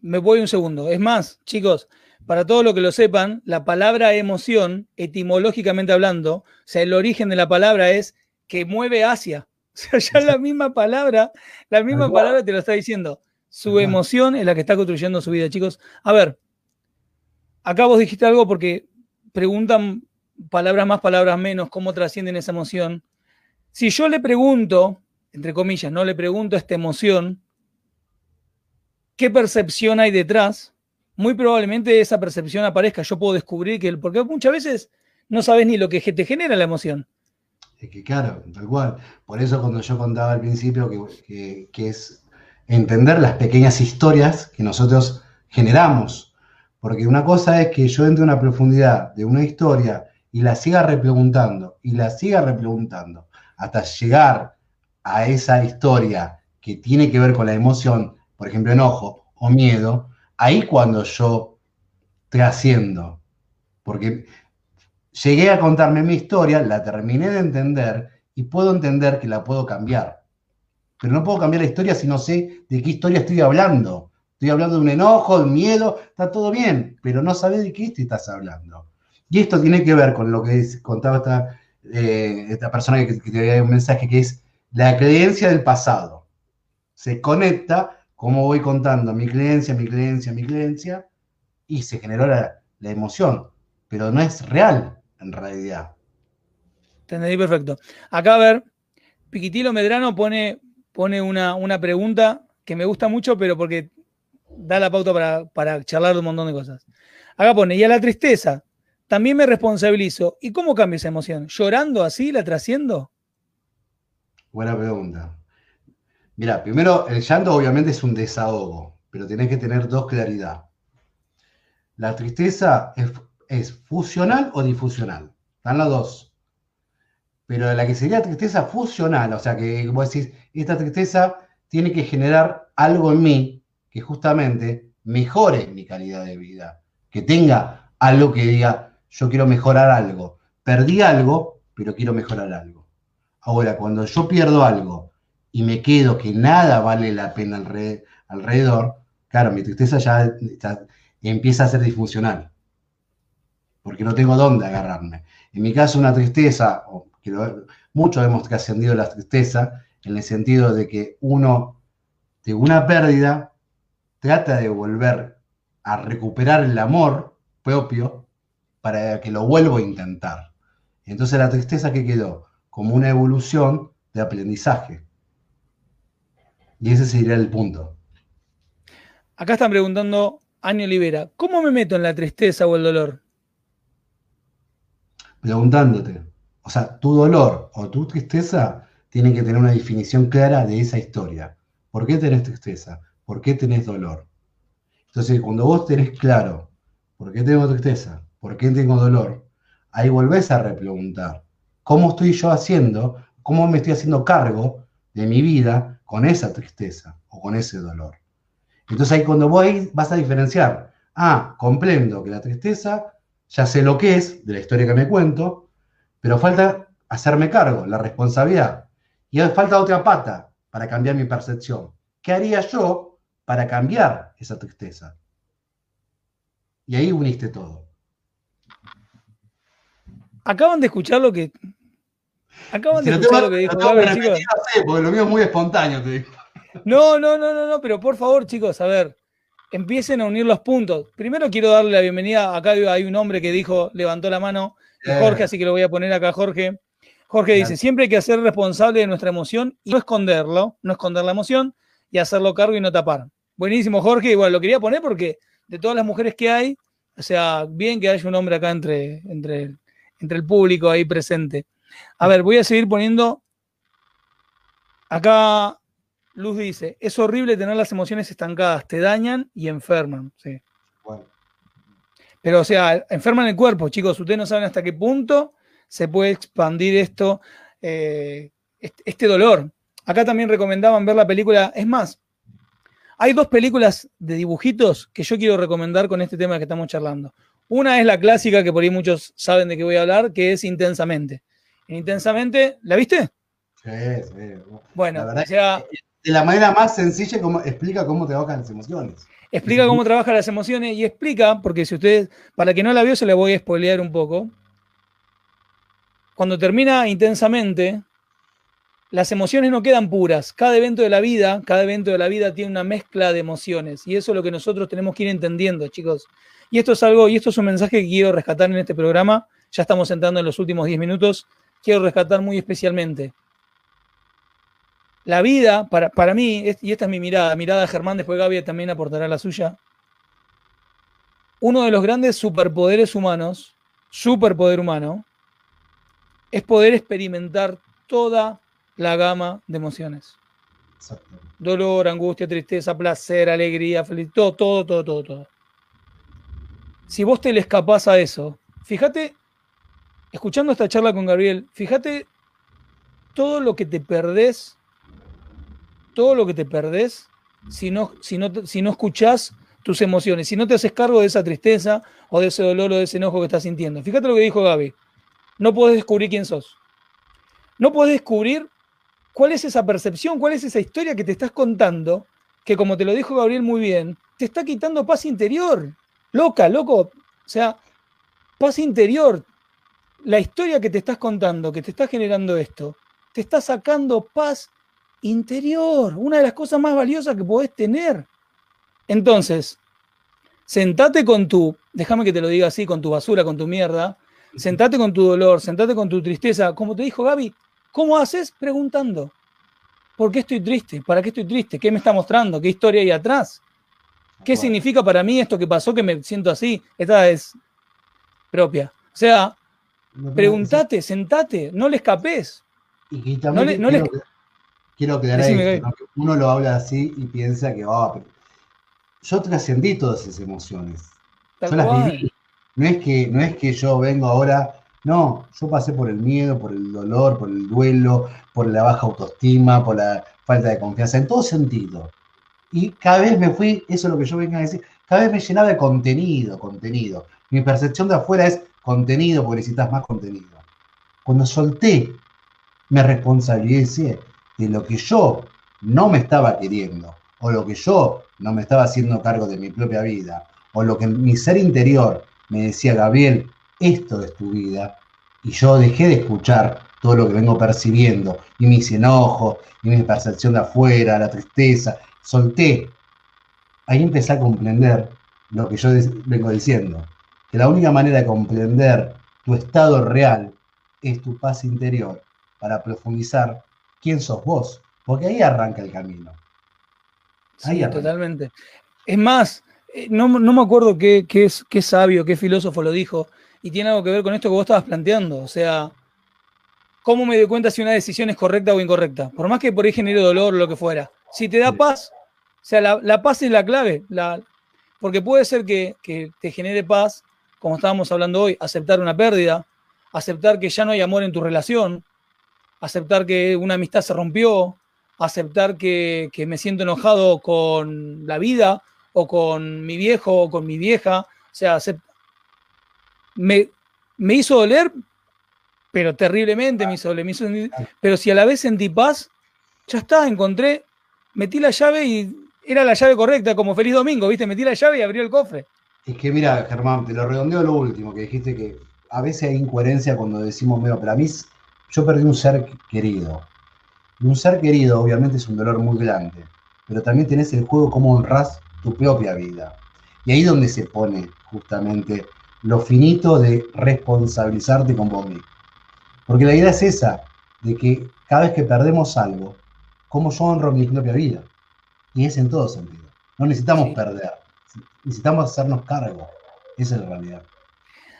me voy un segundo. Es más, chicos, para todos los que lo sepan, la palabra emoción, etimológicamente hablando, o sea, el origen de la palabra es que mueve hacia. *laughs* O sea, ya la misma palabra, la misma palabra te lo está diciendo. Su emoción es la que está construyendo su vida, chicos. A ver, acá vos dijiste algo porque preguntan palabras más, palabras menos, cómo trascienden esa emoción. Si yo le pregunto, entre comillas, no le pregunto a esta emoción, ¿qué percepción hay detrás? Muy probablemente esa percepción aparezca. Yo puedo descubrir que, porque muchas veces no sabes ni lo que te genera la emoción. Es que claro, tal cual. Por eso cuando yo contaba al principio que, que es entender las pequeñas historias que nosotros generamos. Porque una cosa es que yo entre una profundidad de una historia y la siga repreguntando y la siga repreguntando hasta llegar a esa historia que tiene que ver con la emoción, por ejemplo, enojo o miedo, ahí cuando yo trasciendo, porque llegué a contarme mi historia, la terminé de entender y puedo entender que la puedo cambiar. Pero no puedo cambiar la historia si no sé de qué historia estoy hablando. Estoy hablando de un enojo, de un miedo, está todo bien, pero no sabes de qué te estás hablando. Y esto tiene que ver con lo que contaba esta, eh, esta persona que, te había un mensaje, que es la creencia del pasado. Se conecta, como voy contando mi creencia, mi creencia, mi creencia, y se generó la, emoción. pero no es real en realidad. Entendí perfecto. Acá, a ver, Piquitilo Medrano pone, pone una, una pregunta que me gusta mucho, pero porque da la pauta para, para charlar de un montón de cosas. Acá pone, y a la tristeza, también me responsabilizo. ¿Y cómo cambia esa emoción? ¿Llorando así, la trasciendo? Buena pregunta. Mira, primero, el llanto obviamente es un desahogo, pero tenés que tener dos claridad. La tristeza es, es fusional o difusional. Están las dos. Pero la que sería tristeza fusional, o sea que vos decís, esta tristeza tiene que generar algo en mí que justamente mejore mi calidad de vida, que tenga algo que diga, yo quiero mejorar algo. Perdí algo, pero quiero mejorar algo. Ahora, cuando yo pierdo algo y me quedo que nada vale la pena alrededor, claro, mi tristeza ya empieza a ser disfuncional, porque no tengo dónde agarrarme. En mi caso, una tristeza, muchos hemos trascendido la tristeza, en el sentido de que uno de una pérdida trata de volver a recuperar el amor propio para que lo vuelva a intentar. Entonces la tristeza que quedó como una evolución de aprendizaje. Y ese sería el punto. Acá están preguntando Año Olivera, ¿cómo me meto en la tristeza o el dolor? Preguntándote. O sea, tu dolor o tu tristeza tiene que tener una definición clara de esa historia. ¿Por qué tenés tristeza? ¿Por qué tenés dolor? Entonces, cuando vos tenés claro por qué tengo tristeza, por qué tengo dolor, ahí volvés a repreguntar, ¿cómo estoy yo haciendo? ¿Cómo me estoy haciendo cargo de mi vida con esa tristeza o con ese dolor? Entonces ahí cuando vos vas a diferenciar, ah, comprendo que la tristeza, ya sé lo que es de la historia que me cuento, pero falta hacerme cargo, la responsabilidad. Y falta otra pata para cambiar mi percepción. ¿Qué haría yo para cambiar esa tristeza? Y ahí uniste todo. Acaban de escuchar lo que. Acaban de escuchar lo que dijo chicos. porque lo mío es muy espontáneo, te digo. No, no, no, no, no, pero por favor, chicos, a ver, empiecen a unir los puntos. Primero quiero darle la bienvenida. Acá hay un hombre que dijo, levantó la mano, Jorge, así que lo voy a poner acá, Jorge. Jorge dice, siempre hay que ser responsable de nuestra emoción y no esconderlo, no esconder la emoción y hacerlo cargo y no tapar. Buenísimo, Jorge. Igual lo quería poner porque de todas las mujeres que hay, o sea, bien que haya un hombre acá entre, entre, entre el público ahí presente. A ver, voy a seguir poniendo. Acá Luz dice, es horrible tener las emociones estancadas, te dañan y enferman. Sí. Pero, o sea, enferman el cuerpo, chicos. Ustedes no saben hasta qué punto se puede expandir esto, eh, este dolor. Acá también recomendaban ver la película, es más, hay dos películas de dibujitos que yo quiero recomendar con este tema que estamos charlando. Una es la clásica, que por ahí muchos saben de qué voy a hablar, que es Intensamente. Intensamente, ¿la viste? Sí, sí. Bueno, la de la manera más sencilla como explica cómo trabajan las emociones. Explica cómo trabajan las emociones y explica, porque si ustedes, para que no la vio, se la voy a spoilear un poco cuando termina intensamente, las emociones no quedan puras. Cada evento de la vida, cada evento de la vida tiene una mezcla de emociones. Y eso es lo que nosotros tenemos que ir entendiendo, chicos. Y esto es algo, y esto es un mensaje que quiero rescatar en este programa. Ya estamos entrando en los últimos 10 minutos. Quiero rescatar muy especialmente. La vida, para, para mí, y esta es mi mirada, mirada de Germán, después Gaby también aportará la suya. Uno de los grandes superpoderes humanos, superpoder humano, es poder experimentar toda la gama de emociones. Dolor, angustia, tristeza, placer, alegría, felicidad, todo, todo, todo, todo, todo. Si vos te le escapás a eso, fíjate, escuchando esta charla con Gabriel, fíjate todo lo que te perdés, todo lo que te perdés si no, si no, si no escuchás tus emociones, si no te haces cargo de esa tristeza o de ese dolor o de ese enojo que estás sintiendo. Fíjate lo que dijo Gaby no puedes descubrir quién sos. No puedes descubrir cuál es esa percepción, cuál es esa historia que te estás contando, que como te lo dijo Gabriel muy bien, te está quitando paz interior. Loca, loco. O sea, paz interior. La historia que te estás contando, que te está generando esto, te está sacando paz interior. Una de las cosas más valiosas que podés tener. Entonces, sentate con tu, déjame que te lo diga así, con tu basura, con tu mierda, sentate con tu dolor, sentate con tu tristeza. Como te dijo Gaby, ¿cómo haces? Preguntando. ¿Por qué estoy triste? ¿Para qué estoy triste? ¿Qué me está mostrando? ¿Qué historia hay atrás? ¿Qué significa para mí esto que pasó que me siento así? Esta es propia. O sea, Pregúntate, sentate, no le escapes. Y también no quiero, quiero, quedar ahí. Uno lo habla así y piensa que, oh, yo trascendí todas esas emociones. yo las viví. No es, que, no es que yo vengo ahora, no, yo pasé por el miedo, por el dolor, por el duelo, por la baja autoestima, por la falta de confianza, en todo sentido. Y cada vez me fui, eso es lo que yo vengo a decir, cada vez me llenaba de contenido, contenido. Mi percepción de afuera es, contenido porque necesitas más contenido. Cuando solté, me responsabilicé de lo que yo no me estaba queriendo, o lo que yo no me estaba haciendo cargo de mi propia vida, o lo que mi ser interior me decía, Gabriel, esto es tu vida, y yo dejé de escuchar todo lo que vengo percibiendo, y mis enojos, y mi percepción de afuera, la tristeza, solté. Ahí empecé a comprender lo que yo vengo diciendo que la única manera de comprender tu estado real es tu paz interior para profundizar quién sos vos, porque ahí arranca el camino. Ahí sí, totalmente. Es más, eh, no, me acuerdo qué, qué, qué sabio, qué filósofo lo dijo, y tiene algo que ver con esto que vos estabas planteando. O sea, ¿cómo me doy cuenta si una decisión es correcta o incorrecta? Por más que por ahí genere dolor o lo que fuera. Si te da paz, sea, la, paz es la clave. La, porque puede ser que, que, te genere paz como estábamos hablando hoy, aceptar una pérdida, aceptar que ya no hay amor en tu relación, aceptar que una amistad se rompió, aceptar que, me siento enojado con la vida o con mi viejo o con mi vieja. O sea, me, me, hizo doler, pero terriblemente me hizo doler. pero si a la vez sentí paz, ya está, encontré, metí la llave y era la llave correcta, como feliz domingo, ¿viste? Metí la llave y abrió el cofre. Es que mira, Germán, te lo redondeo lo último, que dijiste que a veces hay incoherencia cuando decimos, mira, pero a mí yo perdí un ser querido. Y un ser querido obviamente es un dolor muy grande, pero también tenés el juego cómo honras tu propia vida. Y ahí es donde se pone justamente lo finito de responsabilizarte con vos mismo. Porque la idea es esa, de que cada vez que perdemos algo, ¿cómo yo honro mi propia vida? Y es en todo sentido. No necesitamos perder necesitamos hacernos cargo. Esa es la realidad.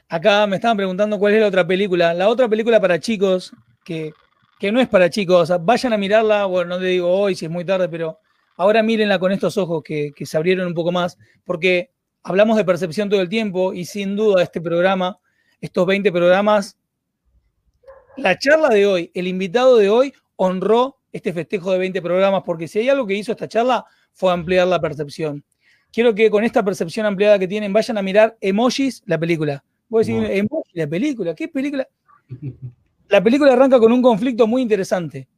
Acá me estaban preguntando cuál es la otra película. La otra película para chicos, que, no es para chicos, vayan a mirarla, bueno, no te digo hoy si es muy tarde, pero ahora mírenla con estos ojos que, que se abrieron un poco más, porque hablamos de percepción todo el tiempo y sin duda este programa, estos 20 programas, la charla de hoy, el invitado de hoy honró este festejo de 20 programas, porque si hay algo que hizo esta charla fue ampliar la percepción quiero que con esta percepción ampliada que tienen vayan a mirar Emojis, la película. Voy a decir, Emojis, la película, ¿qué película? La película arranca con un conflicto muy interesante.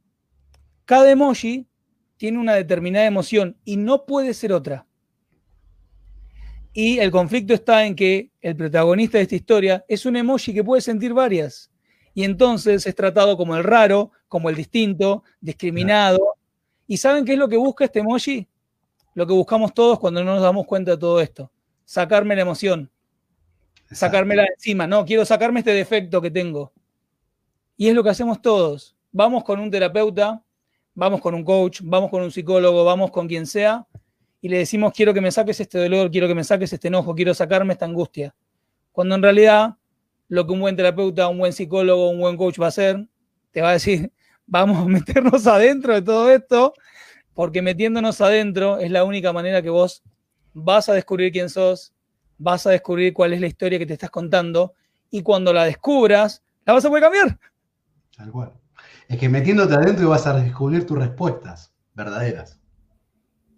Cada emoji tiene una determinada emoción y no puede ser otra. Y el conflicto está en que el protagonista de esta historia es un emoji que puede sentir varias. Y entonces es tratado como el raro, como el distinto, discriminado. ¿Y saben qué es lo que busca este emoji? lo que buscamos todos cuando no nos damos cuenta de todo esto. Sacarme la emoción. Sacármela de encima. No, quiero sacarme este defecto que tengo. Y es lo que hacemos todos. Vamos con un terapeuta, vamos con un coach, vamos con un psicólogo, vamos con quien sea, y le decimos, quiero que me saques este dolor, quiero que me saques este enojo, quiero sacarme esta angustia. Cuando en realidad lo que un buen terapeuta, un buen psicólogo, un buen coach va a hacer, te va a decir, *laughs* vamos a meternos adentro de todo esto porque metiéndonos adentro es la única manera que vos vas a descubrir quién sos, vas a descubrir cuál es la historia que te estás contando y cuando la descubras, la vas a poder cambiar. Tal cual. Es que metiéndote adentro vas a descubrir tus respuestas verdaderas.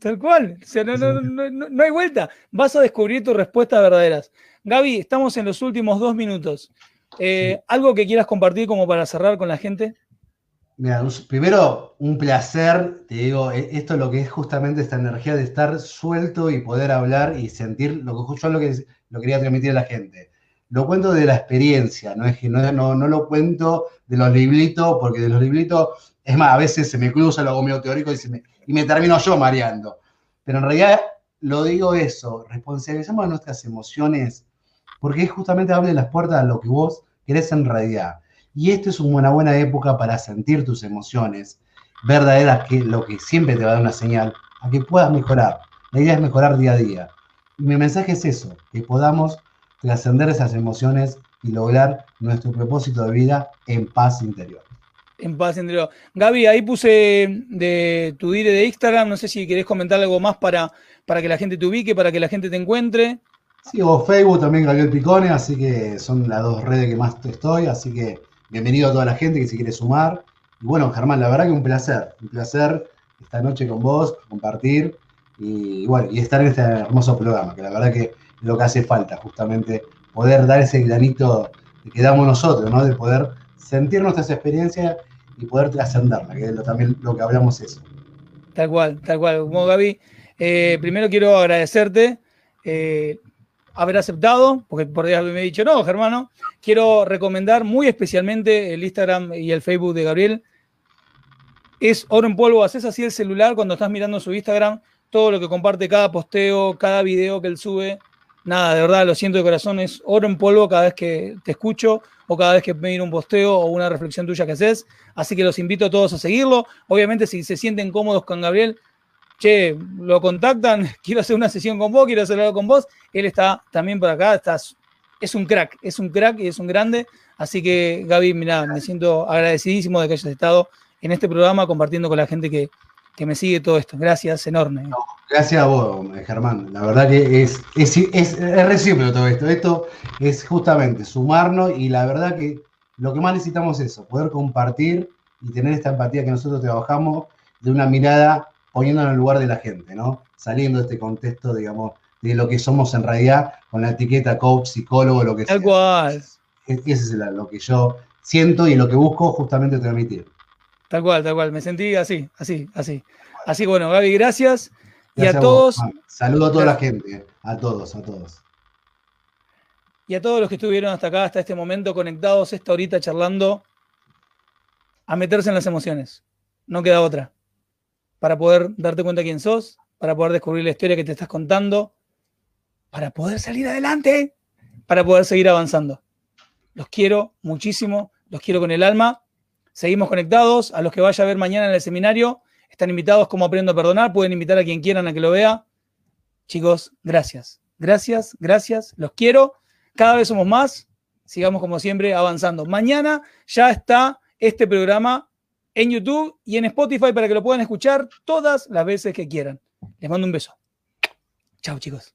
Tal cual. O sea, no, hay vuelta. Vas a descubrir tus respuestas verdaderas. Gaby, estamos en los últimos dos minutos. Eh, ¿Algo que quieras compartir como para cerrar con la gente? Mira, primero, un placer, te digo, e, esto es lo que es justamente esta energía de estar suelto y poder hablar y sentir lo que yo lo que lo quería transmitir a la gente. Lo cuento de la experiencia, no es que no, no, lo cuento de los libritos, porque de los libritos, es más, a veces se me cruza, lo hago medio teórico y, me, y me termino yo mareando. Pero en realidad lo digo eso, responsabilizamos nuestras emociones, porque es justamente abre las puertas a lo que vos querés en realidad. Y esta es una buena época para sentir tus emociones verdaderas, que lo que siempre te va a dar una señal, a que puedas mejorar. La idea es mejorar día a día. Y mi mensaje es eso, que podamos trascender esas emociones y lograr nuestro propósito de vida en paz interior. En paz interior. Gaby, ahí puse de tu dire de Instagram, no sé si querés comentar algo más para, para que la gente te ubique, para que la gente te encuentre. Sí, o Facebook también Gabriel Picone, así que son las dos redes que más estoy, así que bienvenido a toda la gente que se quiere sumar. Y bueno, Germán, la verdad que un placer, un placer esta noche con vos, compartir y, bueno, y estar en este hermoso programa, que la verdad que es lo que hace falta, justamente poder dar ese granito que damos nosotros, ¿no? De poder sentir nuestras experiencias y poder trascenderla, que también lo que hablamos eso. Tal cual, tal cual. Como Gaby, eh, primero quiero agradecerte eh, haber aceptado, porque por ahí me he dicho, no, Germano, quiero recomendar muy especialmente el Instagram y el Facebook de Gabriel. Es oro en polvo, haces así el celular cuando estás mirando su Instagram, todo lo que comparte, cada posteo, cada video que él sube, nada, de verdad, lo siento de corazón, es oro en polvo cada vez que te escucho o cada vez que miro un posteo o una reflexión tuya que haces. Así que los invito a todos a seguirlo. Obviamente, si se sienten cómodos con Gabriel, che, lo contactan, *laughs* quiero hacer una sesión con vos, quiero hacer algo con vos. Él está también por acá, es un crack, es un crack y es un grande. Así que, Gaby, mira, me siento agradecidísimo de que hayas estado en este programa compartiendo con la gente que, que me sigue todo esto. Gracias, enorme. gracias a vos, Germán. La verdad que es, es, es, recíproco todo esto. Esto es justamente sumarnos y la verdad que lo que más necesitamos es eso, poder compartir y tener esta empatía que nosotros trabajamos de una mirada poniéndonos en el lugar de la gente, ¿no? Saliendo de este contexto, digamos, de lo que somos en realidad con la etiqueta coach, psicólogo, lo que sea. Tal cual. Ese es lo que yo siento y lo que busco justamente transmitir. Tal cual, tal cual. Me sentí así, así, así. Así que bueno, Gaby, gracias. y a, todos. Saludo a toda la gente, a todos, a todos. Y a todos los que estuvieron hasta acá, hasta este momento, conectados esta horita charlando, a meterse en las emociones. No queda otra. Para poder darte cuenta quién sos, para poder descubrir la historia que te estás contando, para poder salir adelante, para poder seguir avanzando. Los quiero muchísimo, los quiero con el alma Seguimos conectados. A los que vaya a ver mañana en el seminario, están invitados como Aprendo a Perdonar. Pueden invitar a quien quieran a que lo vea. Chicos, gracias. Gracias, gracias. Los quiero. Cada vez somos más. Sigamos como siempre avanzando. Mañana ya está este programa en YouTube y en Spotify para que lo puedan escuchar todas las veces que quieran. Les mando un beso. Chao, chicos.